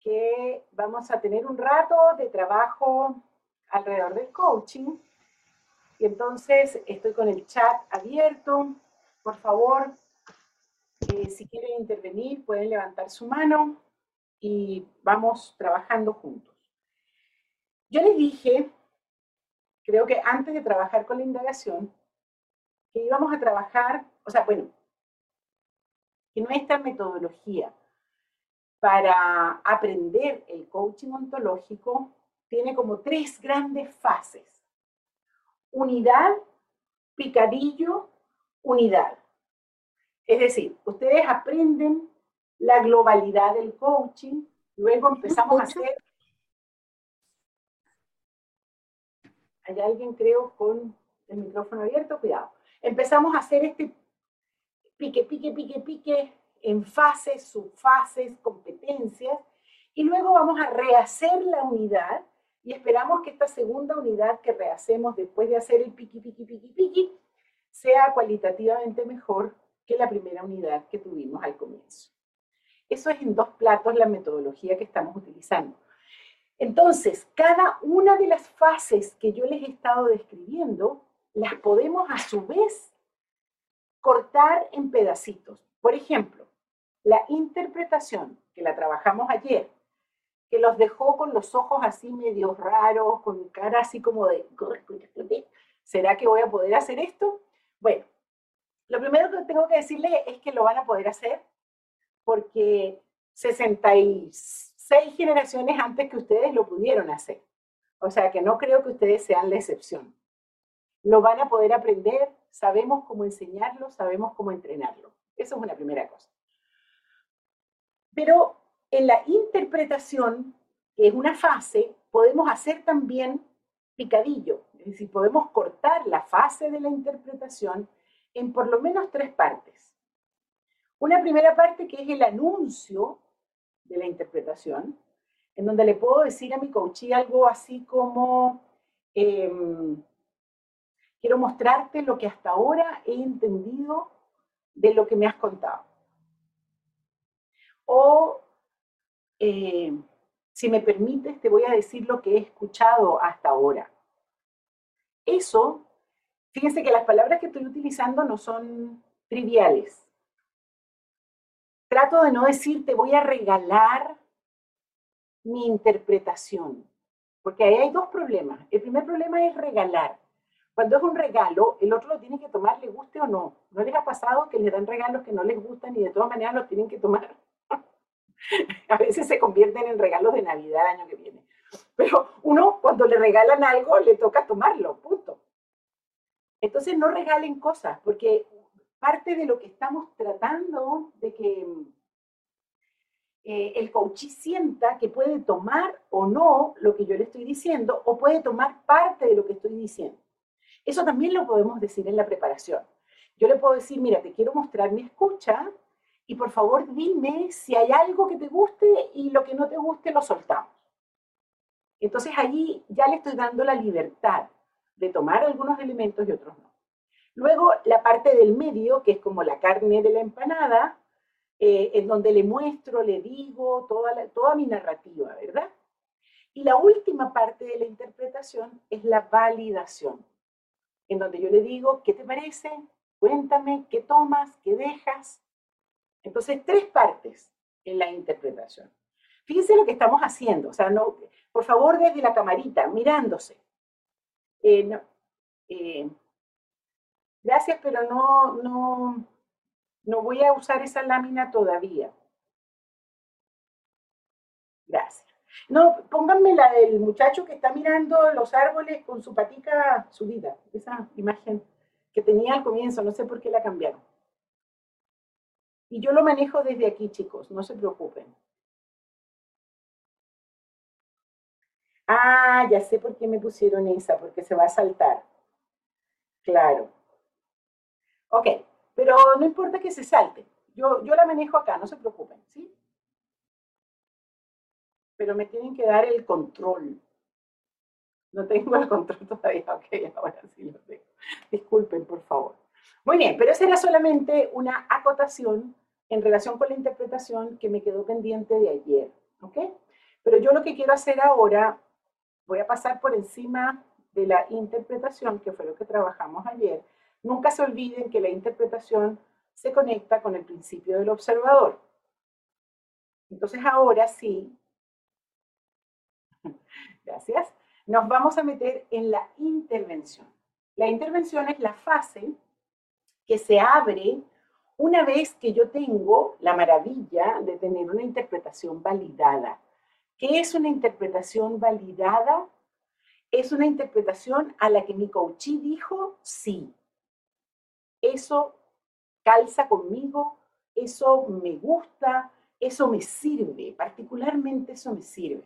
que vamos a tener un rato de trabajo alrededor del coaching. Y entonces estoy con el chat abierto. Por favor, eh, si quieren intervenir, pueden levantar su mano y vamos trabajando juntos. Yo les dije, creo que antes de trabajar con la indagación, que íbamos a trabajar, o sea, bueno, que nuestra metodología para aprender el coaching ontológico tiene como tres grandes fases. Unidad, picadillo, unidad. Es decir, ustedes aprenden la globalidad del coaching, luego empezamos a hacer... Hay alguien, creo, con el micrófono abierto, cuidado. Empezamos a hacer este pique, pique, pique, pique en fases, subfases, competencias, y luego vamos a rehacer la unidad y esperamos que esta segunda unidad que rehacemos después de hacer el piqui, piqui, piqui, piqui, sea cualitativamente mejor que la primera unidad que tuvimos al comienzo. Eso es en dos platos la metodología que estamos utilizando. Entonces, cada una de las fases que yo les he estado describiendo, las podemos a su vez cortar en pedacitos. Por ejemplo, la interpretación, que la trabajamos ayer, que los dejó con los ojos así medio raros, con cara así como de, ¿será que voy a poder hacer esto? Bueno, lo primero que tengo que decirles es que lo van a poder hacer porque 66 generaciones antes que ustedes lo pudieron hacer. O sea que no creo que ustedes sean la excepción. Lo van a poder aprender, sabemos cómo enseñarlo, sabemos cómo entrenarlo. Eso es una primera cosa. Pero en la interpretación, que es una fase, podemos hacer también picadillo, es decir, podemos cortar la fase de la interpretación en por lo menos tres partes. Una primera parte que es el anuncio de la interpretación, en donde le puedo decir a mi coachí algo así como, em, quiero mostrarte lo que hasta ahora he entendido de lo que me has contado. O, eh, si me permites, te voy a decir lo que he escuchado hasta ahora. Eso, fíjense que las palabras que estoy utilizando no son triviales. Trato de no decir te voy a regalar mi interpretación, porque ahí hay dos problemas. El primer problema es regalar. Cuando es un regalo, el otro lo tiene que tomar, le guste o no. ¿No les ha pasado que les dan regalos que no les gustan y de todas maneras los tienen que tomar? a veces se convierten en regalos de Navidad el año que viene. Pero uno, cuando le regalan algo, le toca tomarlo, punto. Entonces no regalen cosas, porque parte de lo que estamos tratando de que eh, el coach sienta que puede tomar o no lo que yo le estoy diciendo, o puede tomar parte de lo que estoy diciendo. Eso también lo podemos decir en la preparación. Yo le puedo decir, mira, te quiero mostrar mi escucha, y por favor dime si hay algo que te guste y lo que no te guste lo soltamos. Entonces allí ya le estoy dando la libertad de tomar algunos elementos y otros no. Luego la parte del medio, que es como la carne de la empanada, eh, en donde le muestro, le digo toda, toda mi narrativa, ¿verdad? Y la última parte de la interpretación es la validación, en donde yo le digo, ¿qué te parece? Cuéntame, ¿qué tomas? ¿Qué dejas? Entonces, tres partes en la interpretación. Fíjense lo que estamos haciendo, o sea, no, por favor, desde la camarita, mirándose. Eh, eh, gracias, pero no, no, no voy a usar esa lámina todavía. Gracias. No, pónganme la del muchacho que está mirando los árboles con su patica subida, esa imagen que tenía al comienzo, no sé por qué la cambiaron. Y yo lo manejo desde aquí, chicos, no se preocupen. Ah, ya sé por qué me pusieron esa, porque se va a saltar. Claro. Ok, pero no importa que se salte. Yo, yo la manejo acá, no se preocupen, ¿sí? Pero me tienen que dar el control. No tengo el control todavía. Ok, ahora sí lo tengo. Disculpen, por favor. Muy bien, pero esa era solamente una acotación en relación con la interpretación que me quedó pendiente de ayer. ¿Ok? yo lo que quiero hacer ahora, voy a pasar por encima de la interpretación, que fue lo que trabajamos ayer. Nunca se olviden que la interpretación se conecta con el principio del observador. Entonces ahora sí, gracias, nos vamos a meter en la intervención. La intervención es la fase que se abre una vez que yo tengo la maravilla de tener una interpretación validada. ¿Qué es una interpretación validada? Es una interpretación a la que mi coachí dijo sí. Eso calza conmigo, eso me gusta, eso me sirve, particularmente eso me sirve.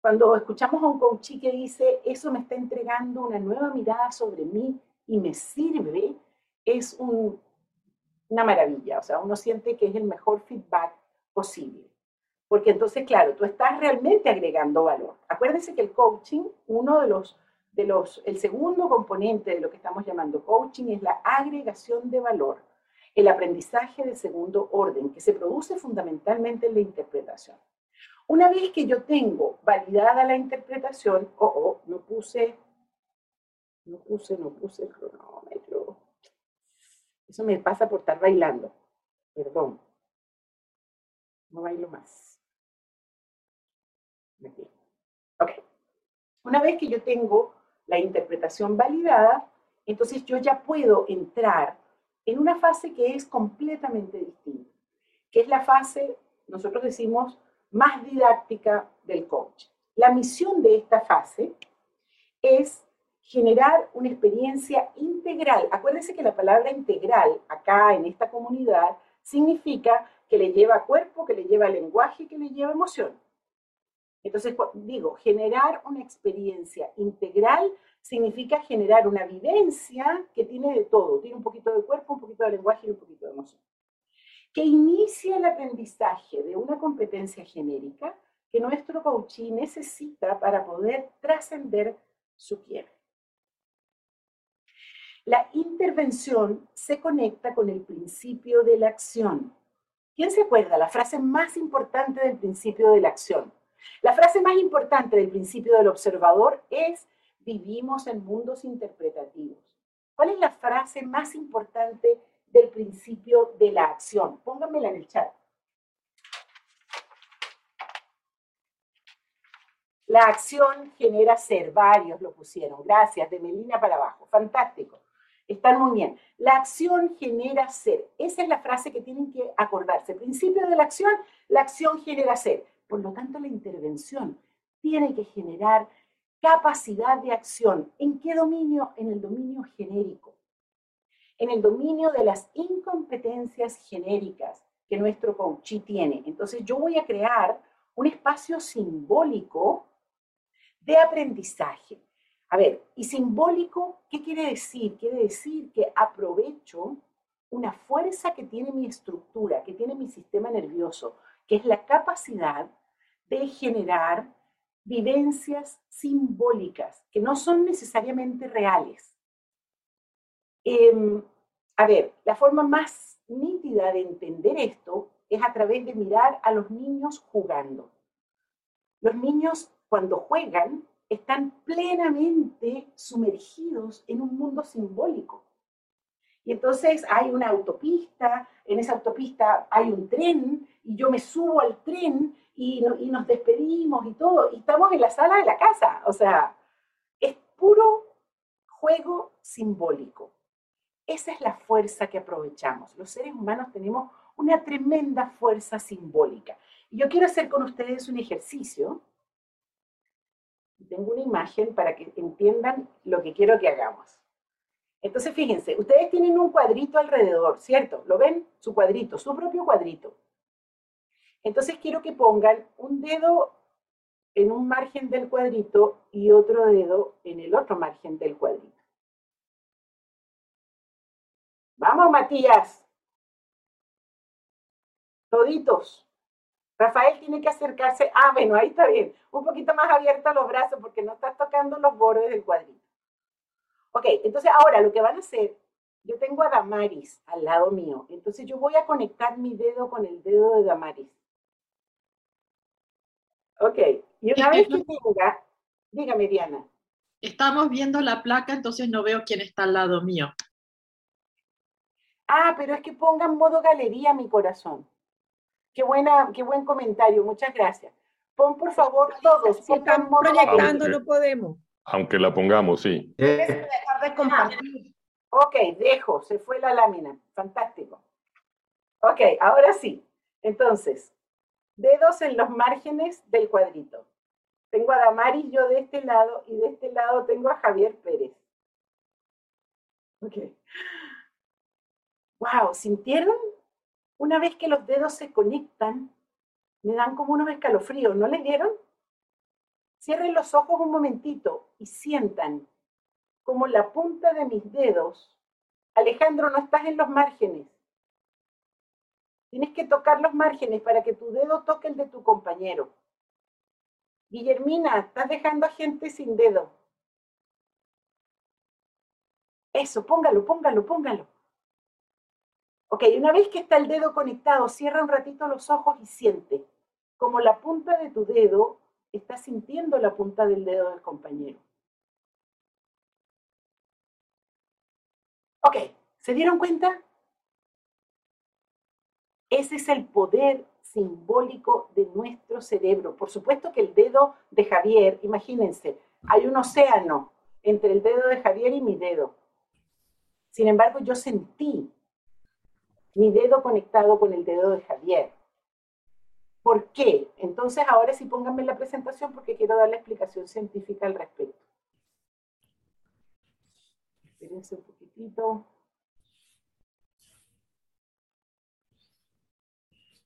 Cuando escuchamos a un coachí que dice, eso me está entregando una nueva mirada sobre mí y me sirve, es una maravilla. O sea, uno siente que es el mejor feedback posible. Porque entonces, claro, tú estás realmente agregando valor. Acuérdense que el coaching, uno de los, de los, el segundo componente de lo que estamos llamando coaching es la agregación de valor, el aprendizaje de segundo orden, que se produce fundamentalmente en la interpretación. Una vez que yo tengo validada la interpretación, oh, oh, no puse, no puse, no puse el cronómetro. Eso me pasa por estar bailando. Perdón. No bailo más. Ok. Una vez que yo tengo la interpretación validada, entonces yo ya puedo entrar en una fase que es completamente distinta, que es la fase, nosotros decimos, más didáctica del coach. La misión de esta fase es generar una experiencia integral. Acuérdense que la palabra integral acá en esta comunidad significa que le lleva cuerpo, que le lleva lenguaje, que le lleva emoción. Entonces, digo, generar una experiencia integral significa generar una vivencia que tiene de todo, tiene un poquito de cuerpo, un poquito de lenguaje y un poquito de emoción que inicia el aprendizaje de una competencia genérica que nuestro coachí necesita para poder trascender su quiebre. La intervención se conecta con el principio de la acción. ¿Quién se acuerda? La frase más importante del principio de la acción. La frase más importante del principio del observador es vivimos en mundos interpretativos. ¿Cuál es la frase más importante del principio de la acción. Pónganmela en el chat. La acción genera ser, varios lo pusieron. Gracias, de Melina para abajo. Fantástico. Están muy bien. La acción genera ser. Esa es la frase que tienen que acordarse. Principio de la acción, la acción genera ser. Por lo tanto, la intervención tiene que generar capacidad de acción. ¿En qué dominio? En el dominio genérico en el dominio de las incompetencias genéricas que nuestro coachí tiene. Entonces yo voy a crear un espacio simbólico de aprendizaje. A ver, y simbólico, ¿qué quiere decir? Quiere decir que aprovecho una fuerza que tiene mi estructura, que tiene mi sistema nervioso, que es la capacidad de generar vivencias simbólicas, que no son necesariamente reales, Em, a ver, la forma más nítida de entender esto es a través de mirar a los niños jugando. Los niños cuando juegan están plenamente sumergidos en un mundo simbólico. Y entonces hay una autopista, en esa autopista hay un tren y yo me subo al tren y, nos despedimos y todo, y estamos en la sala de la casa. O sea, es puro juego simbólico. Esa es la fuerza que aprovechamos. Los seres humanos tenemos una tremenda fuerza simbólica. Y yo quiero hacer con ustedes un ejercicio. Tengo una imagen para que entiendan lo que quiero que hagamos. Entonces, fíjense, ustedes tienen un cuadrito alrededor, ¿cierto? ¿Lo ven? Su cuadrito, su propio cuadrito. Entonces quiero que pongan un dedo en un margen del cuadrito y otro dedo en el otro margen del cuadrito. Vamos, Matías. Toditos. Rafael tiene que acercarse. Ah, bueno, ahí está bien. Un poquito más abierto los brazos porque no estás tocando los bordes del cuadrito. Ok, entonces ahora lo que van a hacer, yo tengo a Damaris al lado mío. Entonces yo voy a conectar mi dedo con el dedo de Damaris. Ok, y una vez que tenga, dígame Diana. Estamos viendo la placa, entonces no veo quién está al lado mío. Ah, pero es que pongan modo galería mi corazón. Qué, buena, qué buen comentario, muchas gracias. Pon por favor todos, si están proyectando no podemos. Aunque la pongamos, sí. dejar de compartir. Ok, dejo, se fue la lámina. Fantástico. Ok, ahora sí. Entonces, dedos en los márgenes del cuadrito. Tengo a Damaris yo de este lado y de este lado tengo a Javier Pérez. Ok. Wow, ¿sintieron? Una vez que los dedos se conectan, me dan como unos escalofríos, ¿no les dieron? Cierren los ojos un momentito y sientan como la punta de mis dedos. Alejandro, no estás en los márgenes. Tienes que tocar los márgenes para que tu dedo toque el de tu compañero. Guillermina, estás dejando a gente sin dedo. Eso, póngalo, póngalo, póngalo. Ok, una vez que está el dedo conectado, cierra un ratito los ojos y siente como la punta de tu dedo está sintiendo la punta del dedo del compañero. Ok, ¿se dieron cuenta? Ese es el poder simbólico de nuestro cerebro. Por supuesto que el dedo de Javier, imagínense, hay un océano entre el dedo de Javier y mi dedo. Sin embargo, yo sentí mi dedo conectado con el dedo de Javier. ¿Por qué? Entonces, ahora sí pónganme la presentación porque quiero dar la explicación científica al respecto. Espérense un poquitito.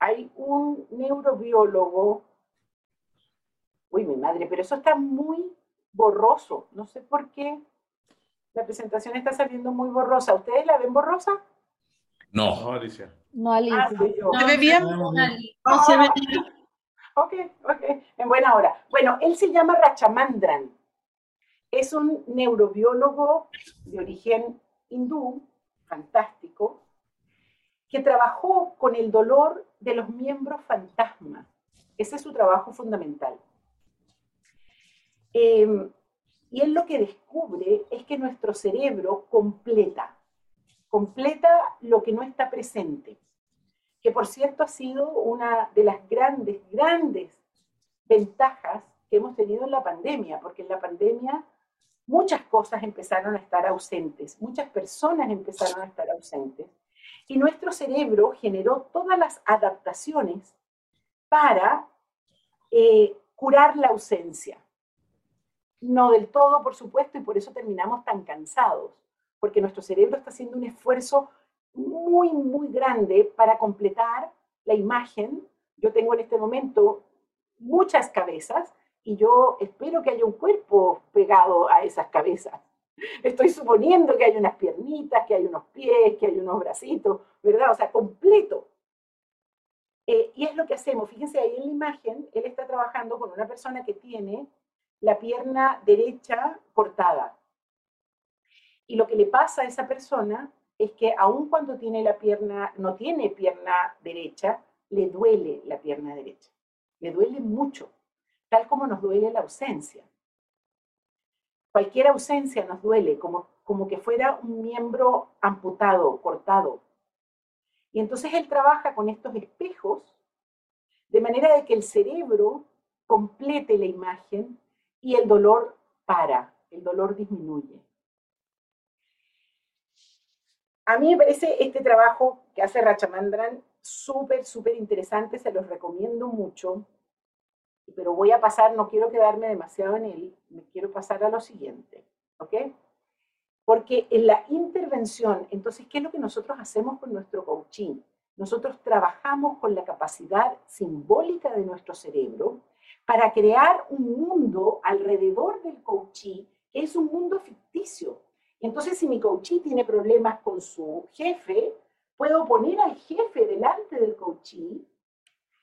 Hay un neurobiólogo. Uy, mi madre, pero eso está muy borroso. No sé por qué la presentación está saliendo muy borrosa. ¿Ustedes la ven borrosa? No. No, Alicia. No, Alicia. Ah, ¿Se ve bien? No, se ve bien. Ok, ok, en buena hora. Bueno, él se llama Rachamandran. Es un neurobiólogo de origen hindú, fantástico, que trabajó con el dolor de los miembros fantasma. Ese es su trabajo fundamental. Em, y él lo que descubre es que nuestro cerebro completa, completa lo que no está presente, que por cierto ha sido una de las grandes, grandes ventajas que hemos tenido en la pandemia, porque en la pandemia muchas cosas empezaron a estar ausentes, muchas personas empezaron a estar ausentes, y nuestro cerebro generó todas las adaptaciones para eh, curar la ausencia. No del todo, por supuesto, y por eso terminamos tan cansados porque nuestro cerebro está haciendo un esfuerzo muy, muy grande para completar la imagen. Yo tengo en este momento muchas cabezas y yo espero que haya un cuerpo pegado a esas cabezas. Estoy suponiendo que hay unas piernitas, que hay unos pies, que hay unos bracitos, ¿verdad? O sea, completo. Eh, y es lo que hacemos. Fíjense ahí en la imagen, él está trabajando con una persona que tiene la pierna derecha cortada. Y lo que le pasa a esa persona es que aun cuando tiene la pierna, no tiene pierna derecha, le duele la pierna derecha. Le duele mucho, tal como nos duele la ausencia. Cualquier ausencia nos duele, como, como que fuera un miembro amputado, cortado. Y entonces él trabaja con estos espejos de manera de que el cerebro complete la imagen y el dolor para, el dolor disminuye. A mí me parece este trabajo que hace Rachamandran súper, súper interesante, se los recomiendo mucho, pero voy a pasar, no quiero quedarme demasiado en él, me quiero pasar a lo siguiente, ¿ok? Porque en la intervención, entonces, ¿qué es lo que nosotros hacemos con nuestro coaching? Nosotros trabajamos con la capacidad simbólica de nuestro cerebro para crear un mundo alrededor del coaching que es un mundo ficticio, entonces, si mi coachee tiene problemas con su jefe, puedo poner al jefe delante del coachee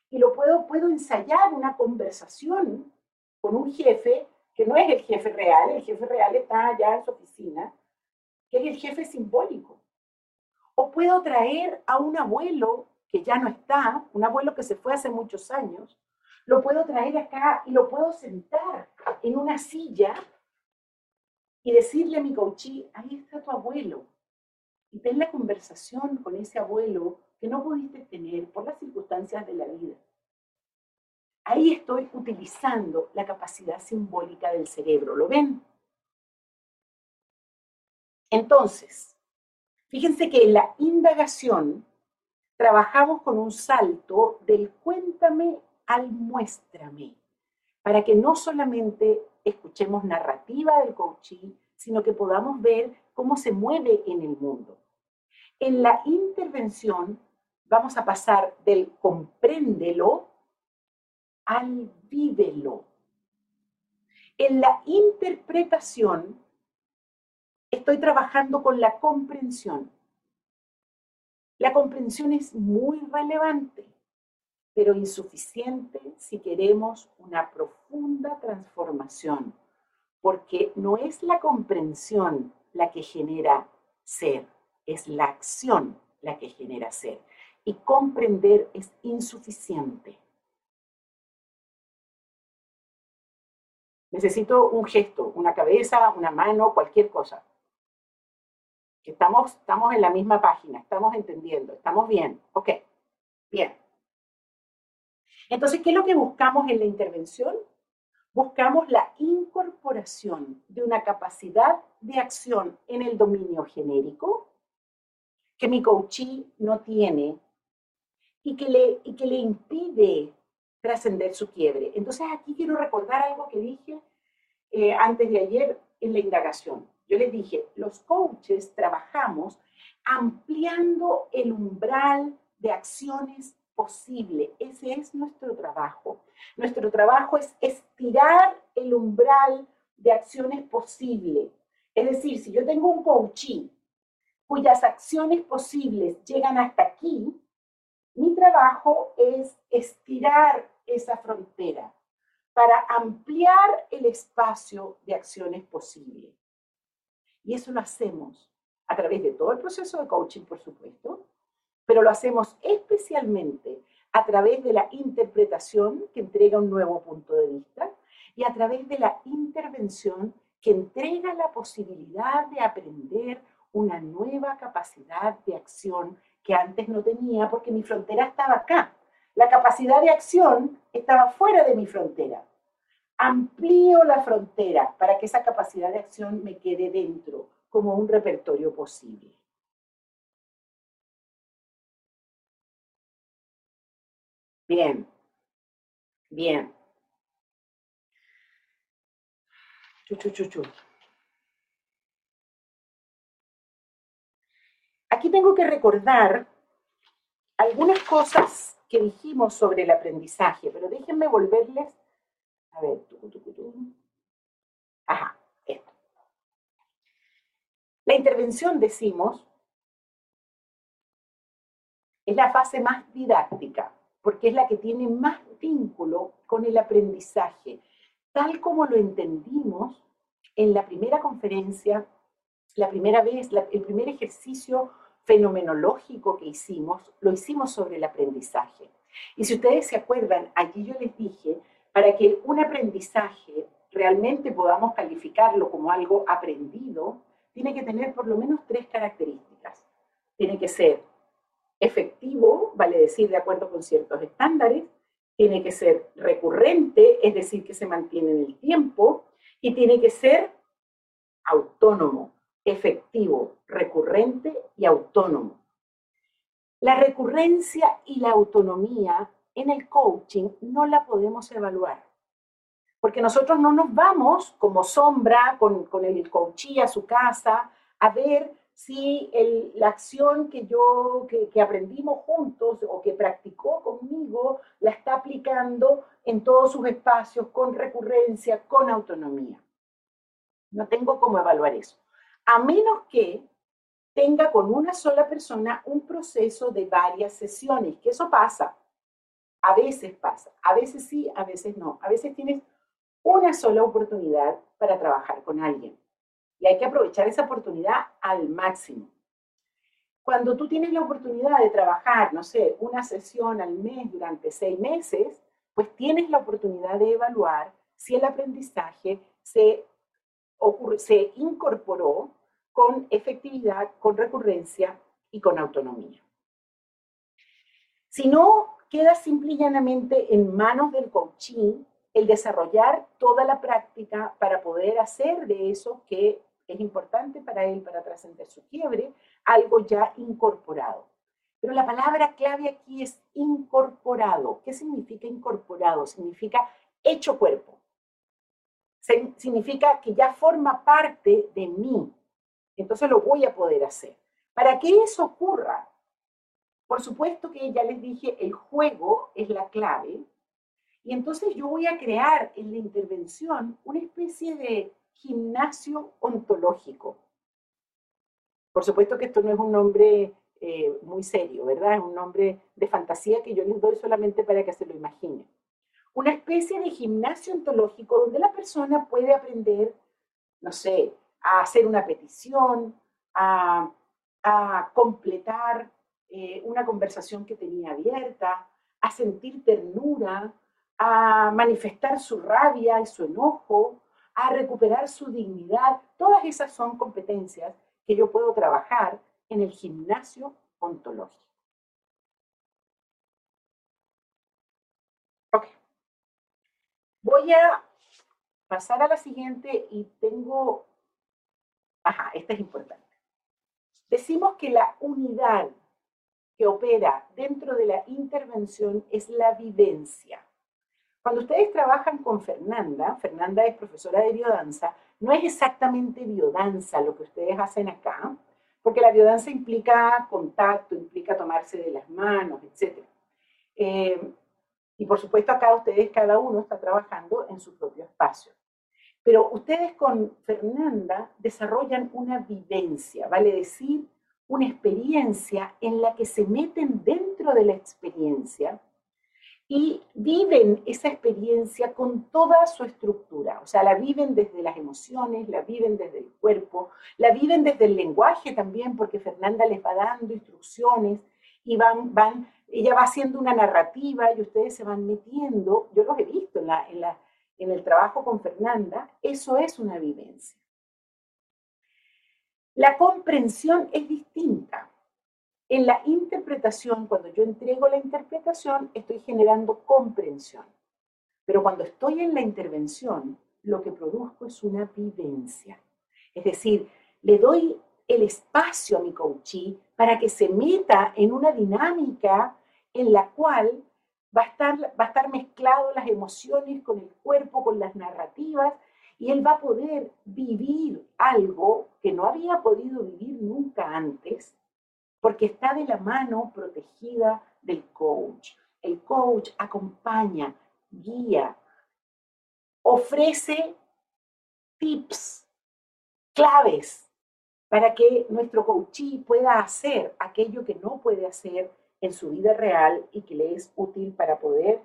y lo puedo, puedo ensayar una conversación con un jefe que no es el jefe real, el jefe real está allá en su oficina, que es el jefe simbólico. O puedo traer a un abuelo que ya no está, un abuelo que se fue hace muchos años, lo puedo traer acá y lo puedo sentar en una silla y decirle a mi coachí, ahí está tu abuelo. Y ten la conversación con ese abuelo que no pudiste tener por las circunstancias de la vida. Ahí estoy utilizando la capacidad simbólica del cerebro. ¿Lo ven? Entonces, fíjense que en la indagación trabajamos con un salto del cuéntame al muéstrame, para que no solamente escuchemos narrativa del coaching, sino que podamos ver cómo se mueve en el mundo. En la intervención vamos a pasar del compréndelo al vívelo. En la interpretación estoy trabajando con la comprensión. La comprensión es muy relevante, pero insuficiente si queremos una profunda transformación, porque no es la comprensión la que genera ser, es la acción la que genera ser. Y comprender es insuficiente. Necesito un gesto, una cabeza, una mano, cualquier cosa. Estamos, estamos en la misma página, estamos entendiendo, estamos bien. Ok, bien. Entonces, ¿qué es lo que buscamos en la intervención? Buscamos la incorporación de una capacidad de acción en el dominio genérico que mi coachee no tiene y que le, y que le impide trascender su quiebre. Entonces, aquí quiero recordar algo que dije eh, antes de ayer en la indagación. Yo les dije, los coaches trabajamos ampliando el umbral de acciones posible. Ese es nuestro trabajo. Nuestro trabajo es estirar el umbral de acciones posible. Es decir, si yo tengo un coaching cuyas acciones posibles llegan hasta aquí, mi trabajo es estirar esa frontera para ampliar el espacio de acciones posibles. Y eso lo hacemos a través de todo el proceso de coaching, por supuesto, pero lo hacemos especialmente a través de la interpretación que entrega un nuevo punto de vista y a través de la intervención que entrega la posibilidad de aprender una nueva capacidad de acción que antes no tenía porque mi frontera estaba acá. La capacidad de acción estaba fuera de mi frontera amplío la frontera para que esa capacidad de acción me quede dentro como un repertorio posible. Bien, bien. Chu, Aquí tengo que recordar algunas cosas que dijimos sobre el aprendizaje, pero déjenme volverles a ver, Ajá, esto. La intervención, decimos, es la fase más didáctica, porque es la que tiene más vínculo con el aprendizaje, tal como lo entendimos en la primera conferencia, la primera vez, el primer ejercicio fenomenológico que hicimos, lo hicimos sobre el aprendizaje. Y si ustedes se acuerdan, allí yo les dije para que un aprendizaje realmente podamos calificarlo como algo aprendido, tiene que tener por lo menos tres características. Tiene que ser efectivo, vale decir, de acuerdo con ciertos estándares, tiene que ser recurrente, es decir, que se mantiene en el tiempo, y tiene que ser autónomo, efectivo, recurrente y autónomo. La recurrencia y la autonomía en el coaching no la podemos evaluar. Porque nosotros no nos vamos como sombra con, con el coachí a su casa a ver si la acción que yo, que, aprendimos juntos o que practicó conmigo, la está aplicando en todos sus espacios con recurrencia, con autonomía. No tengo cómo evaluar eso. A menos que tenga con una sola persona un proceso de varias sesiones, que eso pasa. A veces pasa, a veces sí, a veces no. A veces tienes una sola oportunidad para trabajar con alguien y hay que aprovechar esa oportunidad al máximo. Cuando tú tienes la oportunidad de trabajar, no sé, una sesión al mes durante seis meses, pues tienes la oportunidad de evaluar si el aprendizaje se, se incorporó con efectividad, con recurrencia y con autonomía. Si no, queda simple y llanamente en manos del coaching el desarrollar toda la práctica para poder hacer de eso que es importante para él, para trascender su quiebre, algo ya incorporado. Pero la palabra clave aquí es incorporado. ¿Qué significa incorporado? Significa hecho cuerpo. Significa que ya forma parte de mí. Entonces lo voy a poder hacer. Para que eso ocurra, por supuesto que ya les dije, el juego es la clave. Y entonces yo voy a crear en la intervención una especie de gimnasio ontológico. Por supuesto que esto no es un nombre eh, muy serio, ¿verdad? Es un nombre de fantasía que yo les doy solamente para que se lo imaginen. Una especie de gimnasio ontológico donde la persona puede aprender, no sé, a hacer una petición, a, completar eh, una conversación que tenía abierta, a sentir ternura, a manifestar su rabia y su enojo, a recuperar su dignidad. Todas esas son competencias que yo puedo trabajar en el gimnasio ontológico. Ok. Voy a pasar a la siguiente y tengo... Ajá, esta es importante. Decimos que la unidad que opera dentro de la intervención es la vivencia. Cuando ustedes trabajan con Fernanda, Fernanda es profesora de biodanza, no es exactamente biodanza lo que ustedes hacen acá, porque la biodanza implica contacto, implica tomarse de las manos, etc. Eh, y por supuesto acá ustedes, cada uno está trabajando en su propio espacio. Pero ustedes con Fernanda desarrollan una vivencia, vale decir, una experiencia en la que se meten dentro de la experiencia y viven esa experiencia con toda su estructura, o sea, la viven desde las emociones, la viven desde el cuerpo, la viven desde el lenguaje también, porque Fernanda les va dando instrucciones y van, van, ella va haciendo una narrativa y ustedes se van metiendo, yo los he visto en, la, en, la, en el trabajo con Fernanda, eso es una vivencia. La comprensión es distinta. En la interpretación, cuando yo entrego la interpretación, estoy generando comprensión. Pero cuando estoy en la intervención, lo que produzco es una vivencia. Es decir, le doy el espacio a mi coachee para que se meta en una dinámica en la cual va a estar, va a estar mezclado las emociones con el cuerpo, con las narrativas, y él va a poder vivir algo que no había podido vivir nunca antes, porque está de la mano protegida del coach. El coach acompaña, guía, ofrece tips, claves para que nuestro coachee pueda hacer aquello que no puede hacer en su vida real y que le es útil para poder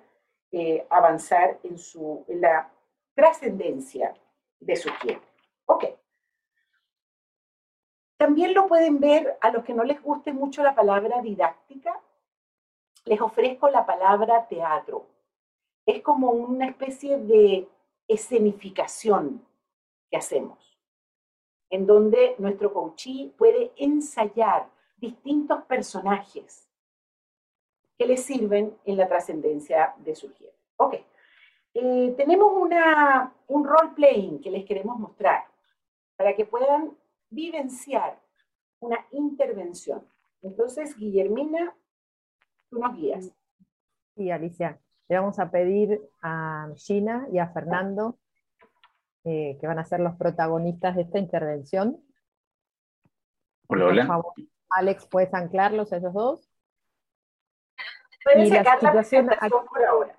eh, avanzar en, su, en la trascendencia de su tiempo. Ok. También lo pueden ver a los que no les guste mucho la palabra didáctica. Les ofrezco la palabra teatro. Es como una especie de escenificación que hacemos, en donde nuestro coachee puede ensayar distintos personajes que le sirven en la trascendencia de su jefe. Ok, eh, tenemos una, un role playing que les queremos mostrar para que puedan vivenciar una intervención. Entonces, Guillermina, tú nos guías. Sí, Alicia. Le vamos a pedir a Gina y a Fernando, eh, que van a ser los protagonistas de esta intervención. Hola, hola. Alex, ¿puedes anclarlos a esos dos? Pueden sacar la, situación por ahora.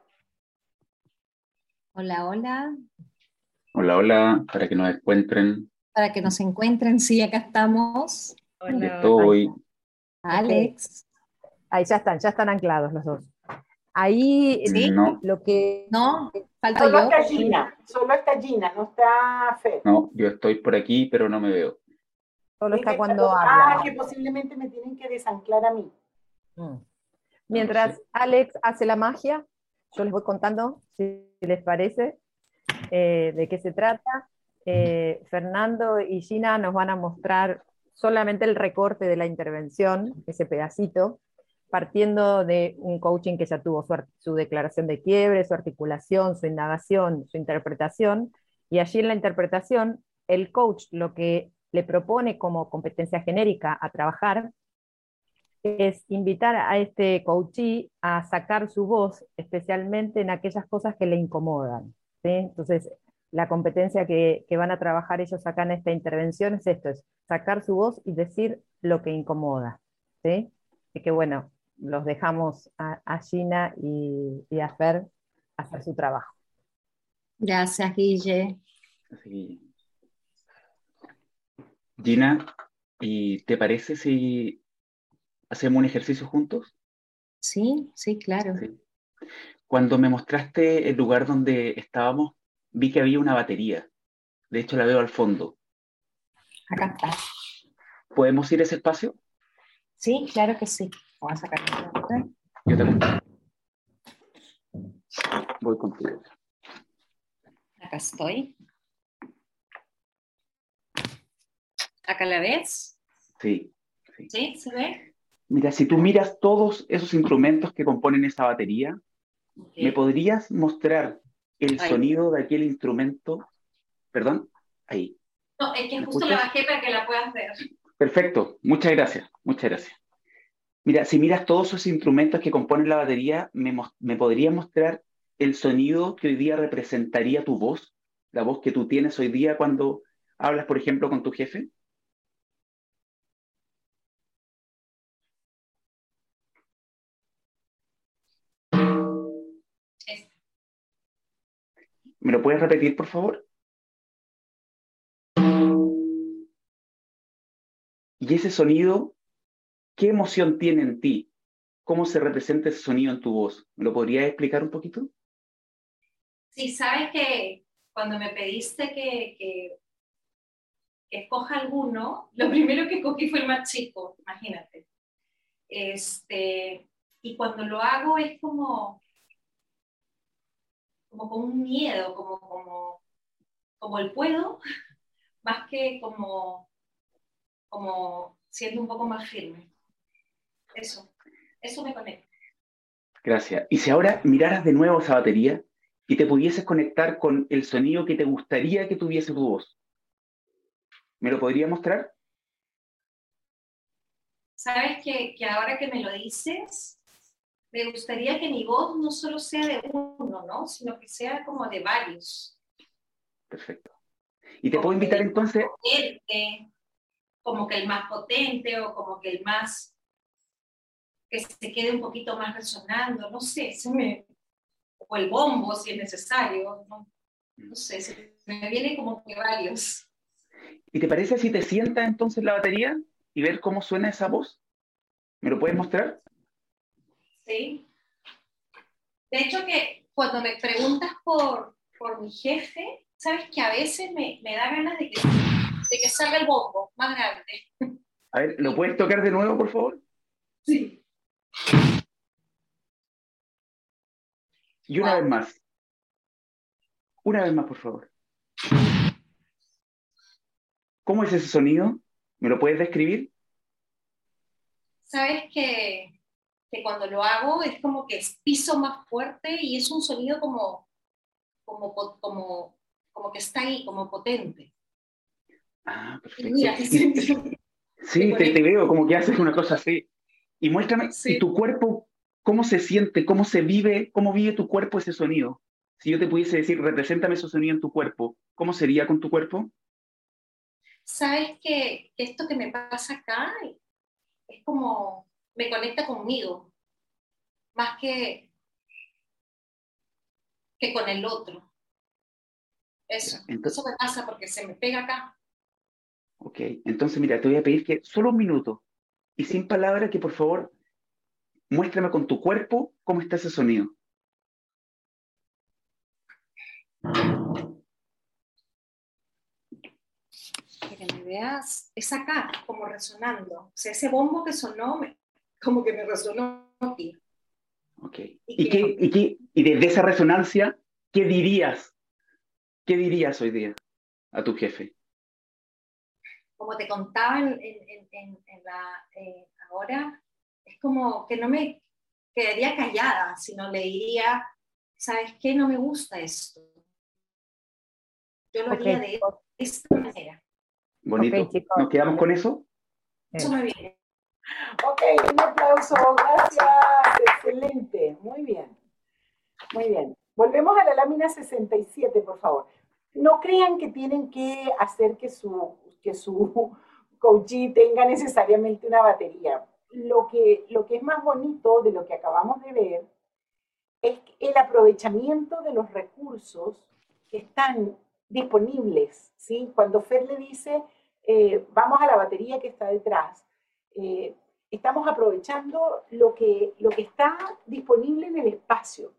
Hola, hola. Hola, hola, para que nos encuentren para que nos encuentren. Sí, acá estamos. Hola. Estoy. Alex. Ahí ya están, ya están anclados los dos. Ahí ¿Sí? no. lo que... No, falta solo yo. Está Gina, solo está Gina, no está Fer. No, yo estoy por aquí, pero no me veo. Solo está cuando ah, habla. que posiblemente me tienen que desanclar a mí. Mm. Mientras Alex hace la magia, yo les voy contando, si les parece, eh, de qué se trata. Eh, Fernando y Gina nos van a mostrar solamente el recorte de la intervención, ese pedacito, partiendo de un coaching que ya tuvo su, declaración de quiebre, su articulación, su indagación, su interpretación, y allí en la interpretación, el coach lo que le propone como competencia genérica a trabajar es invitar a este coachee a sacar su voz, especialmente en aquellas cosas que le incomodan. Entonces, la competencia que, van a trabajar ellos acá en esta intervención es esto, es sacar su voz y decir lo que incomoda. ¿sí? Y que bueno, los dejamos a, Gina y, y, a Fer hacer su trabajo. Gracias, Guille. Gina, ¿y te parece si hacemos un ejercicio juntos? Sí, sí, claro. Cuando me mostraste el lugar donde estábamos, vi que había una batería. De hecho, la veo al fondo. Acá está. ¿Podemos ir a ese espacio? Sí, claro que sí. Vamos a sacar Yo también. Voy contigo. Acá estoy. ¿Acá la ves? Sí. ¿Sí? ¿Se ve? Mira, si tú miras todos esos instrumentos que componen esa batería, ¿me podrías mostrar el sonido de aquel instrumento? Perdón, ahí. No, es que justo la bajé para que la puedas ver. Perfecto, muchas gracias, muchas gracias. Mira, si miras todos esos instrumentos que componen la batería, ¿me, me podrías mostrar el sonido que hoy día representaría tu voz? La voz que tú tienes hoy día cuando hablas, por ejemplo, con tu jefe. ¿Me lo puedes repetir, por favor? Y ese sonido, ¿qué emoción tiene en ti? ¿Cómo se representa ese sonido en tu voz? ¿Me lo podrías explicar un poquito? Sí, sabes que cuando me pediste que, que, escoja alguno, lo primero que cogí fue el más chico, imagínate. Este, y cuando lo hago es como, como con un miedo, como, como, como el puedo, más que como, como siendo un poco más firme. Eso, eso me conecta. Gracias. Y si ahora miraras de nuevo esa batería y te pudieses conectar con el sonido que te gustaría que tuviese tu voz, ¿me lo podría mostrar? Sabes que, que ahora que me lo dices, me gustaría que mi voz no solo sea de uno, ¿no? Sino que sea como de varios. Perfecto. Y te puedo invitar entonces... como que el más potente o como que el más... que se quede un poquito más resonando, no sé, se me... o el bombo si es necesario, no, no sé, se me viene como que varios. ¿Y te parece si te sientas entonces la batería y ver cómo suena esa voz? ¿Me lo puedes mostrar? ¿Sí? De hecho que cuando me preguntas por, por mi jefe, sabes que a veces me, me da ganas de que, de que salga el bombo más grande. A ver, ¿lo puedes tocar de nuevo, por favor? Sí. Y una vez más. Una vez más, por favor. ¿Cómo es ese sonido? ¿Me lo puedes describir? Sabes que que cuando lo hago es como que piso más fuerte y es un sonido como, como, como, como que está ahí, como potente. Ah, perfecto. sí, te, veo como que haces una cosa así. Y muéstrame, ¿y tu cuerpo cómo se siente, cómo se vive, cómo vive tu cuerpo ese sonido? Si yo te pudiese decir, represéntame ese sonido en tu cuerpo, ¿cómo sería con tu cuerpo? Sabes que esto que me pasa acá es como me conecta conmigo, más que, que con el otro. Eso, eso me pasa porque se me pega acá. Ok, entonces mira, te voy a pedir que solo un minuto y sin palabras que por favor muéstrame con tu cuerpo cómo está ese sonido. Que me veas, es acá, como resonando. O sea, ese bombo que sonó, como que me resonó aquí. Ok. ¿Y, qué, y, qué, y desde esa resonancia, qué dirías? ¿Qué dirías hoy día a tu jefe? Como te contaba en, en, en, la, eh, ahora, es como que no me quedaría callada, sino le diría, ¿sabes qué? No me gusta esto. Yo lo haría de esta manera. Bonito. ¿Nos quedamos con eso? Eso me viene. Ok, un aplauso, gracias. Excelente, muy bien. Muy bien. Volvemos a la lámina 67, por favor. No crean que tienen que hacer que su, que su coachee tenga necesariamente una batería. Lo que, lo que es más bonito de lo que acabamos de ver es el aprovechamiento de los recursos que están disponibles. ¿sí? Cuando Fer le dice, eh, vamos a la batería que está detrás, eh, estamos aprovechando lo que, lo que está disponible en el espacio.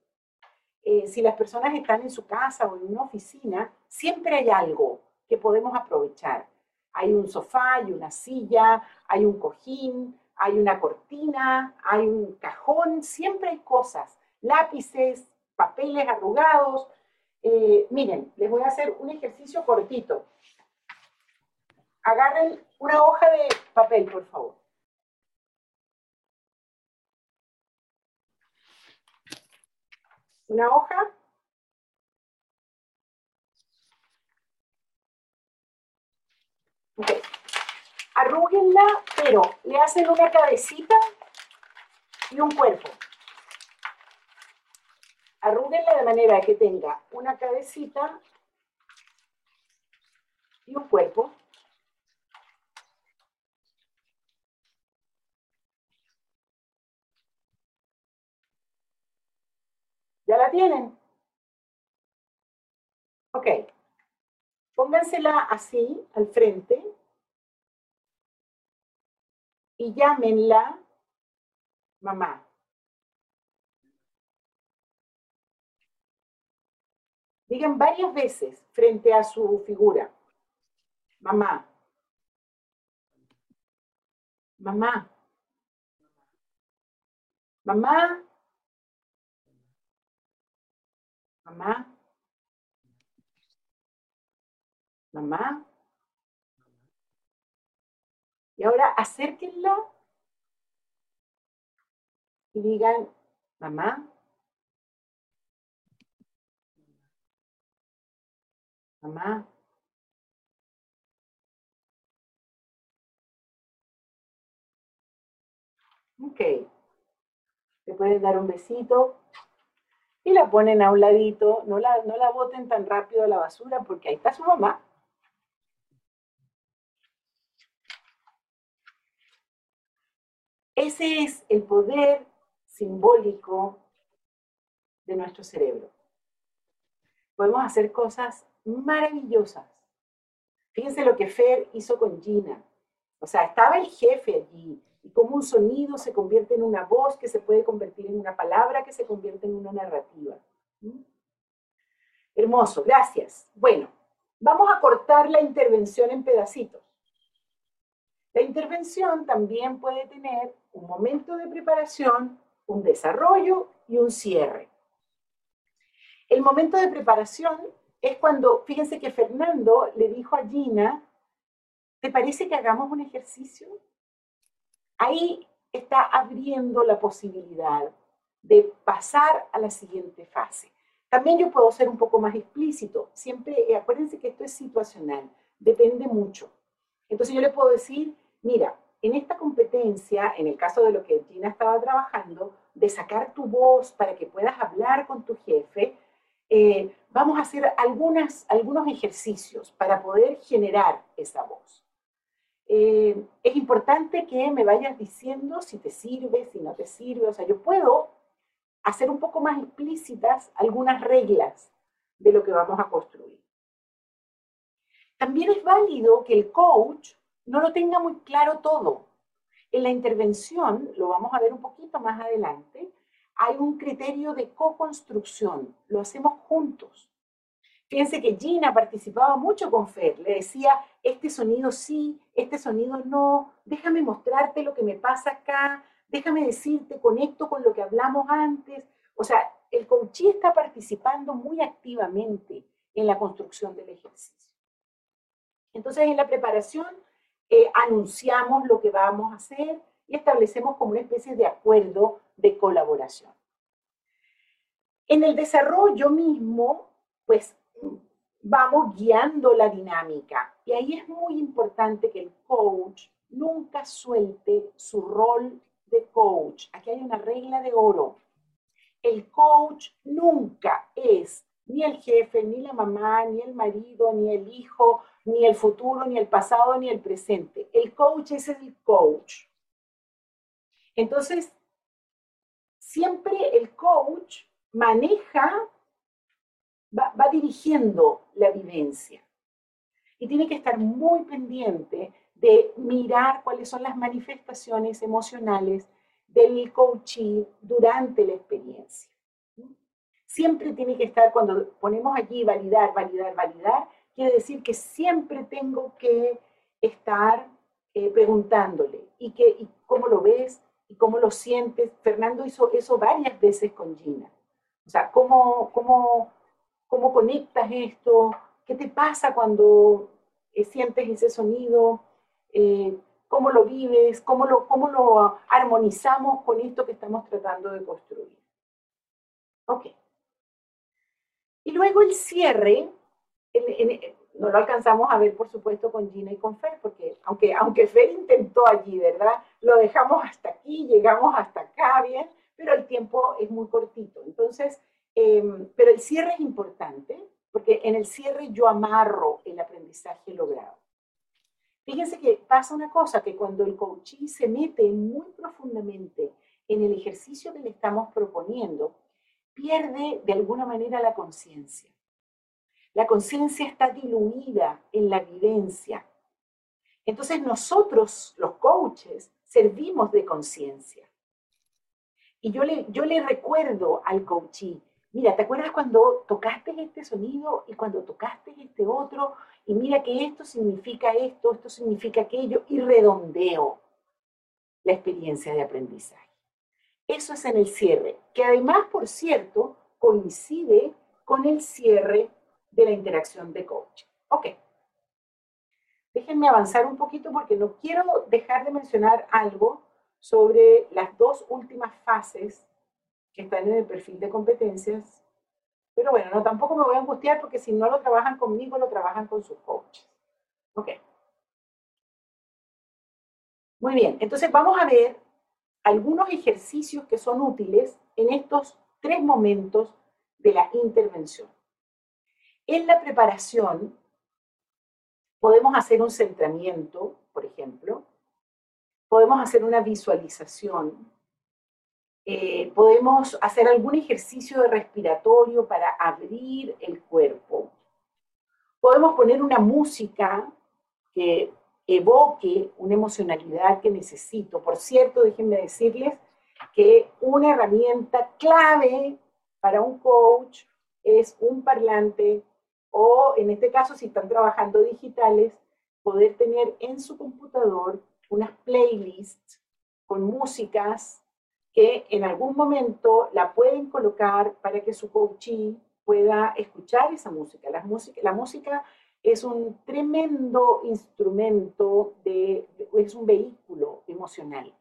Eh, si las personas están en su casa o en una oficina, siempre hay algo que podemos aprovechar. Hay un sofá, hay una silla, hay un cojín, hay una cortina, hay un cajón, siempre hay cosas, lápices, papeles arrugados. Eh, miren, les voy a hacer un ejercicio cortito. Agarren una hoja de papel, por favor. Una hoja. Okay. Arrúguenla, pero le hacen una cabecita y un cuerpo. Arrúguenla de manera que tenga una cabecita y un cuerpo. Tienen? Ok. Póngansela así, al frente, y llámenla mamá. Digan varias veces frente a su figura, mamá, mamá, mamá, mamá, mamá. Y ahora acérquenla y digan, mamá, mamá. Ok. Le pueden dar un besito y la ponen a un ladito. No la, no la boten tan rápido a la basura porque ahí está su mamá. Ese es el poder simbólico de nuestro cerebro. Podemos hacer cosas maravillosas. Fíjense lo que Fer hizo con Gina. O sea, estaba el jefe allí y cómo un sonido se convierte en una voz que se puede convertir en una palabra que se convierte en una narrativa. Hermoso, gracias. Bueno, vamos a cortar la intervención en pedacitos. La intervención también puede tener un momento de preparación, un desarrollo y un cierre. El momento de preparación es cuando, fíjense que Fernando le dijo a Gina, ¿te parece que hagamos un ejercicio? Ahí está abriendo la posibilidad de pasar a la siguiente fase. También yo puedo ser un poco más explícito. Siempre, eh, acuérdense que esto es situacional, depende mucho. Entonces yo le puedo decir, mira, en esta competencia, en el caso de lo que Gina estaba trabajando, de sacar tu voz para que puedas hablar con tu jefe, eh, vamos a hacer algunas, algunos ejercicios para poder generar esa voz. Eh, es importante que me vayas diciendo si te sirve, si no te sirve. O sea, yo puedo hacer un poco más explícitas algunas reglas de lo que vamos a construir. También es válido que el coach no lo tenga muy claro todo. En la intervención, lo vamos a ver un poquito más adelante, hay un criterio de co-construcción, lo hacemos juntos. Fíjense que Gina participaba mucho con Fer, le decía, este sonido sí, este sonido no, déjame mostrarte lo que me pasa acá, déjame decirte, conecto con lo que hablamos antes. O sea, el coachí está participando muy activamente en la construcción del ejercicio. Entonces, en la preparación, eh, anunciamos lo que vamos a hacer y establecemos como una especie de acuerdo de colaboración. En el desarrollo mismo, pues vamos guiando la dinámica y ahí es muy importante que el coach nunca suelte su rol de coach. Aquí hay una regla de oro. El coach nunca es ni el jefe, ni la mamá, ni el marido, ni el hijo, ni el futuro, ni el pasado, ni el presente. El coach es el coach. Entonces, siempre el coach maneja, va, va dirigiendo la vivencia. Y tiene que estar muy pendiente de mirar cuáles son las manifestaciones emocionales del coaching durante la experiencia. Siempre tiene que estar, cuando ponemos allí validar, validar, validar, quiere decir que siempre tengo que estar eh, preguntándole y, que, y cómo lo ves y cómo lo sientes. Fernando hizo eso varias veces con Gina. O sea, ¿cómo, cómo, cómo conectas esto? ¿Qué te pasa cuando eh, sientes ese sonido? Eh, cómo lo vives, cómo lo, cómo lo armonizamos con esto que estamos tratando de construir. Ok. Y luego el cierre, no lo alcanzamos a ver, por supuesto, con Gina y con Fer, porque aunque, aunque Fer intentó allí, ¿verdad? Lo dejamos hasta aquí, llegamos hasta acá, bien, pero el tiempo es muy cortito. Entonces, em, pero el cierre es importante, porque en el cierre yo amarro el aprendizaje logrado. Fíjense que pasa una cosa, que cuando el coachí se mete muy profundamente en el ejercicio que le estamos proponiendo, pierde de alguna manera la conciencia. La conciencia está diluida en la vivencia. Entonces nosotros, los coaches, servimos de conciencia. Y yo le, yo le recuerdo al coachí, mira, ¿te acuerdas cuando tocaste este sonido y cuando tocaste este otro? Y mira que esto significa esto, esto significa aquello, y redondeo la experiencia de aprendizaje. Eso es en el cierre, que además, por cierto, coincide con el cierre de la interacción de coaching. Ok. Déjenme avanzar un poquito porque no quiero dejar de mencionar algo sobre las dos últimas fases que están en el perfil de competencias. Pero bueno, no, tampoco me voy a angustiar porque si no lo trabajan conmigo, lo trabajan con sus coaches. Ok. Muy bien, entonces vamos a ver algunos ejercicios que son útiles en estos tres momentos de la intervención. En la preparación podemos hacer un centramiento, por ejemplo, podemos hacer una visualización, eh, podemos hacer algún ejercicio de respiratorio para abrir el cuerpo. Podemos poner una música que evoque una emocionalidad que necesito. Por cierto, déjenme decirles que una herramienta clave para un coach es un parlante o en este caso si están trabajando digitales, poder tener en su computador unas playlists con músicas que en algún momento la pueden colocar para que su coachee pueda escuchar esa música. La música, la música es un tremendo instrumento, de, es un vehículo emocional.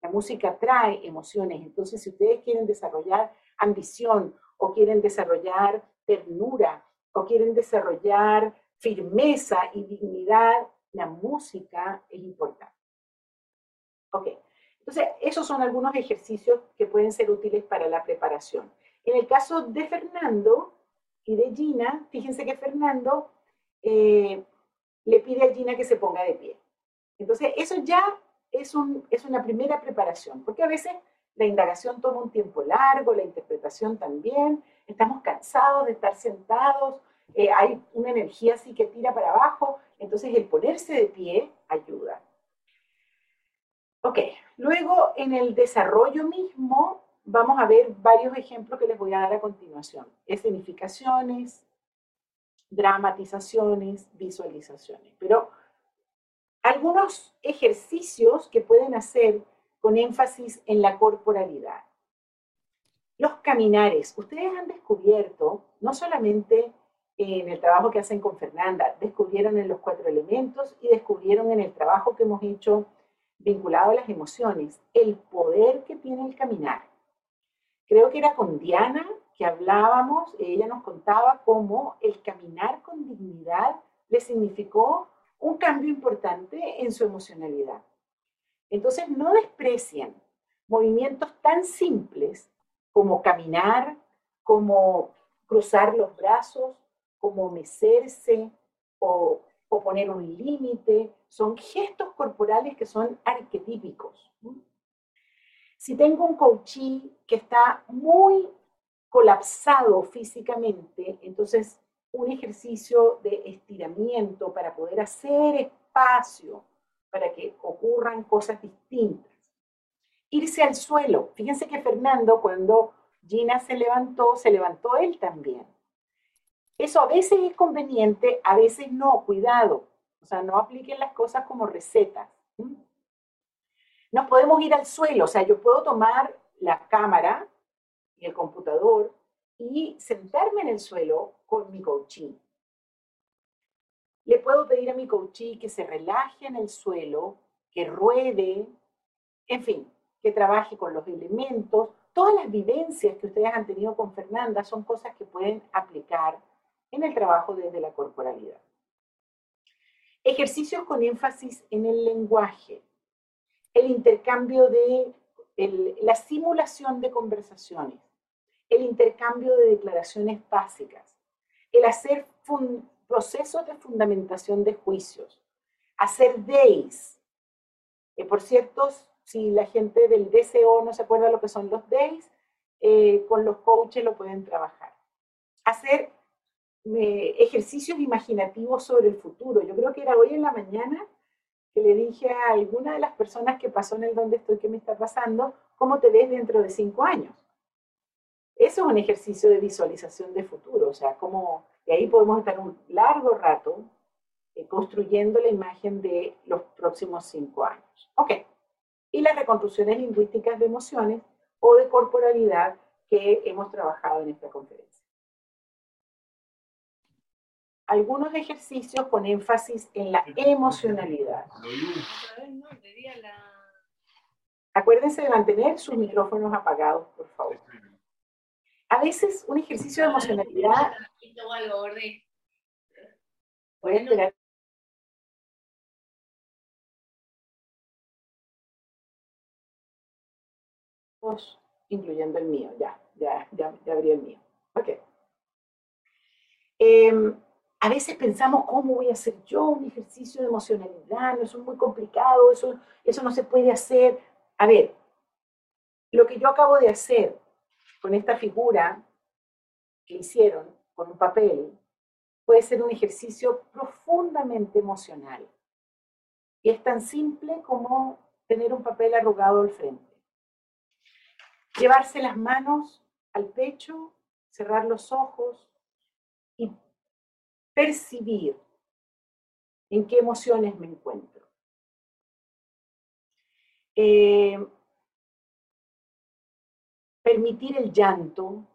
La música trae emociones, entonces si ustedes quieren desarrollar ambición o quieren desarrollar ternura o quieren desarrollar firmeza y dignidad, la música es importante. Ok. Entonces, esos son algunos ejercicios que pueden ser útiles para la preparación. En el caso de Fernando y de Gina, fíjense que Fernando eh, le pide a Gina que se ponga de pie. Entonces, eso ya es, un, es una primera preparación, porque a veces la indagación toma un tiempo largo, la interpretación también, estamos cansados de estar sentados, eh, hay una energía así que tira para abajo, entonces el ponerse de pie ayuda. Ok, luego en el desarrollo mismo vamos a ver varios ejemplos que les voy a dar a continuación. Escenificaciones, dramatizaciones, visualizaciones. Pero algunos ejercicios que pueden hacer con énfasis en la corporalidad. Los caminares, ustedes han descubierto, no solamente en el trabajo que hacen con Fernanda, descubrieron en los cuatro elementos y descubrieron en el trabajo que hemos hecho vinculado a las emociones, el poder que tiene el caminar. Creo que era con Diana que hablábamos, ella nos contaba cómo el caminar con dignidad le significó un cambio importante en su emocionalidad. Entonces, no desprecien movimientos tan simples como caminar, como cruzar los brazos, como mecerse o, poner un límite. Son gestos corporales que son arquetípicos. Si tengo un coachí que está muy colapsado físicamente, entonces un ejercicio de estiramiento para poder hacer espacio para que ocurran cosas distintas. Irse al suelo. Fíjense que Fernando, cuando Gina se levantó, se levantó él también. Eso a veces es conveniente, a veces no, cuidado. O sea, no apliquen las cosas como recetas. Nos podemos ir al suelo, o sea, yo puedo tomar la cámara y el computador y sentarme en el suelo con mi coaching. Le puedo pedir a mi coachee que se relaje en el suelo, que ruede, en fin, que trabaje con los elementos. Todas las vivencias que ustedes han tenido con Fernanda son cosas que pueden aplicar en el trabajo desde la corporalidad. Ejercicios con énfasis en el lenguaje, el intercambio de la simulación de conversaciones, el intercambio de declaraciones básicas, el hacer procesos de fundamentación de juicios, hacer days. Eh, por cierto, si la gente del DCO no se acuerda lo que son los days, eh, con los coaches lo pueden trabajar. Hacer ejercicios imaginativos sobre el futuro. Yo creo que era hoy en la mañana que le dije a alguna de las personas que pasó en el donde estoy, que me está pasando, ¿cómo te ves dentro de cinco años? Eso es un ejercicio de visualización de futuro, o sea, como y ahí podemos estar un largo rato eh, construyendo la imagen de los próximos cinco años. Ok. Y las reconstrucciones lingüísticas de emociones o de corporalidad que hemos trabajado en esta conferencia. Algunos ejercicios con énfasis en la emocionalidad. Acuérdense de mantener sus micrófonos apagados, por favor. A veces un ejercicio de emocionalidad Voy a esperar. Incluyendo el mío, ya, ya, ya, ya abrí el mío. Ok. Em, a veces pensamos, ¿cómo voy a hacer yo un ejercicio de emocionalidad? No, eso es muy complicado, eso, eso no se puede hacer. A ver, lo que yo acabo de hacer con esta figura que hicieron con un papel puede ser un ejercicio profundamente emocional. Y es tan simple como tener un papel arrugado al frente. Llevarse las manos al pecho, cerrar los ojos percibir en qué emociones me encuentro. Eh, permitir el llanto,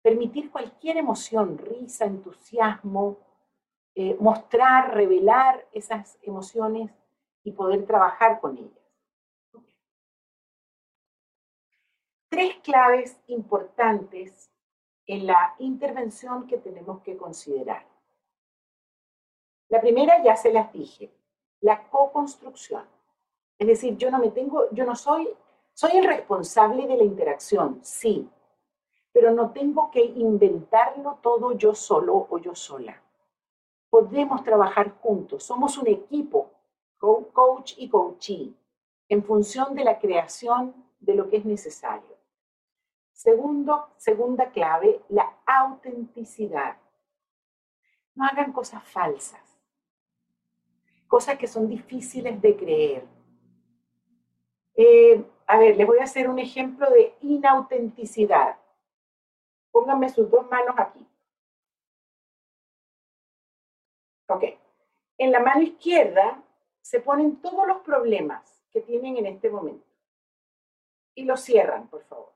permitir cualquier emoción, risa, entusiasmo, eh, mostrar, revelar esas emociones y poder trabajar con ellas. Tres claves importantes en la intervención que tenemos que considerar. La primera ya se las dije, la co-construcción. Es decir, yo no me tengo, yo no soy, soy el responsable de la interacción, sí, pero no tengo que inventarlo todo yo solo o yo sola. Podemos trabajar juntos, somos un equipo, coach y coachee, en función de la creación de lo que es necesario. Segunda clave, la autenticidad. No hagan cosas falsas, cosas que son difíciles de creer. Eh, a ver, les voy a hacer un ejemplo de inautenticidad. Pónganme sus dos manos aquí. Ok. En la mano izquierda se ponen todos los problemas que tienen en este momento. Y lo cierran, por favor.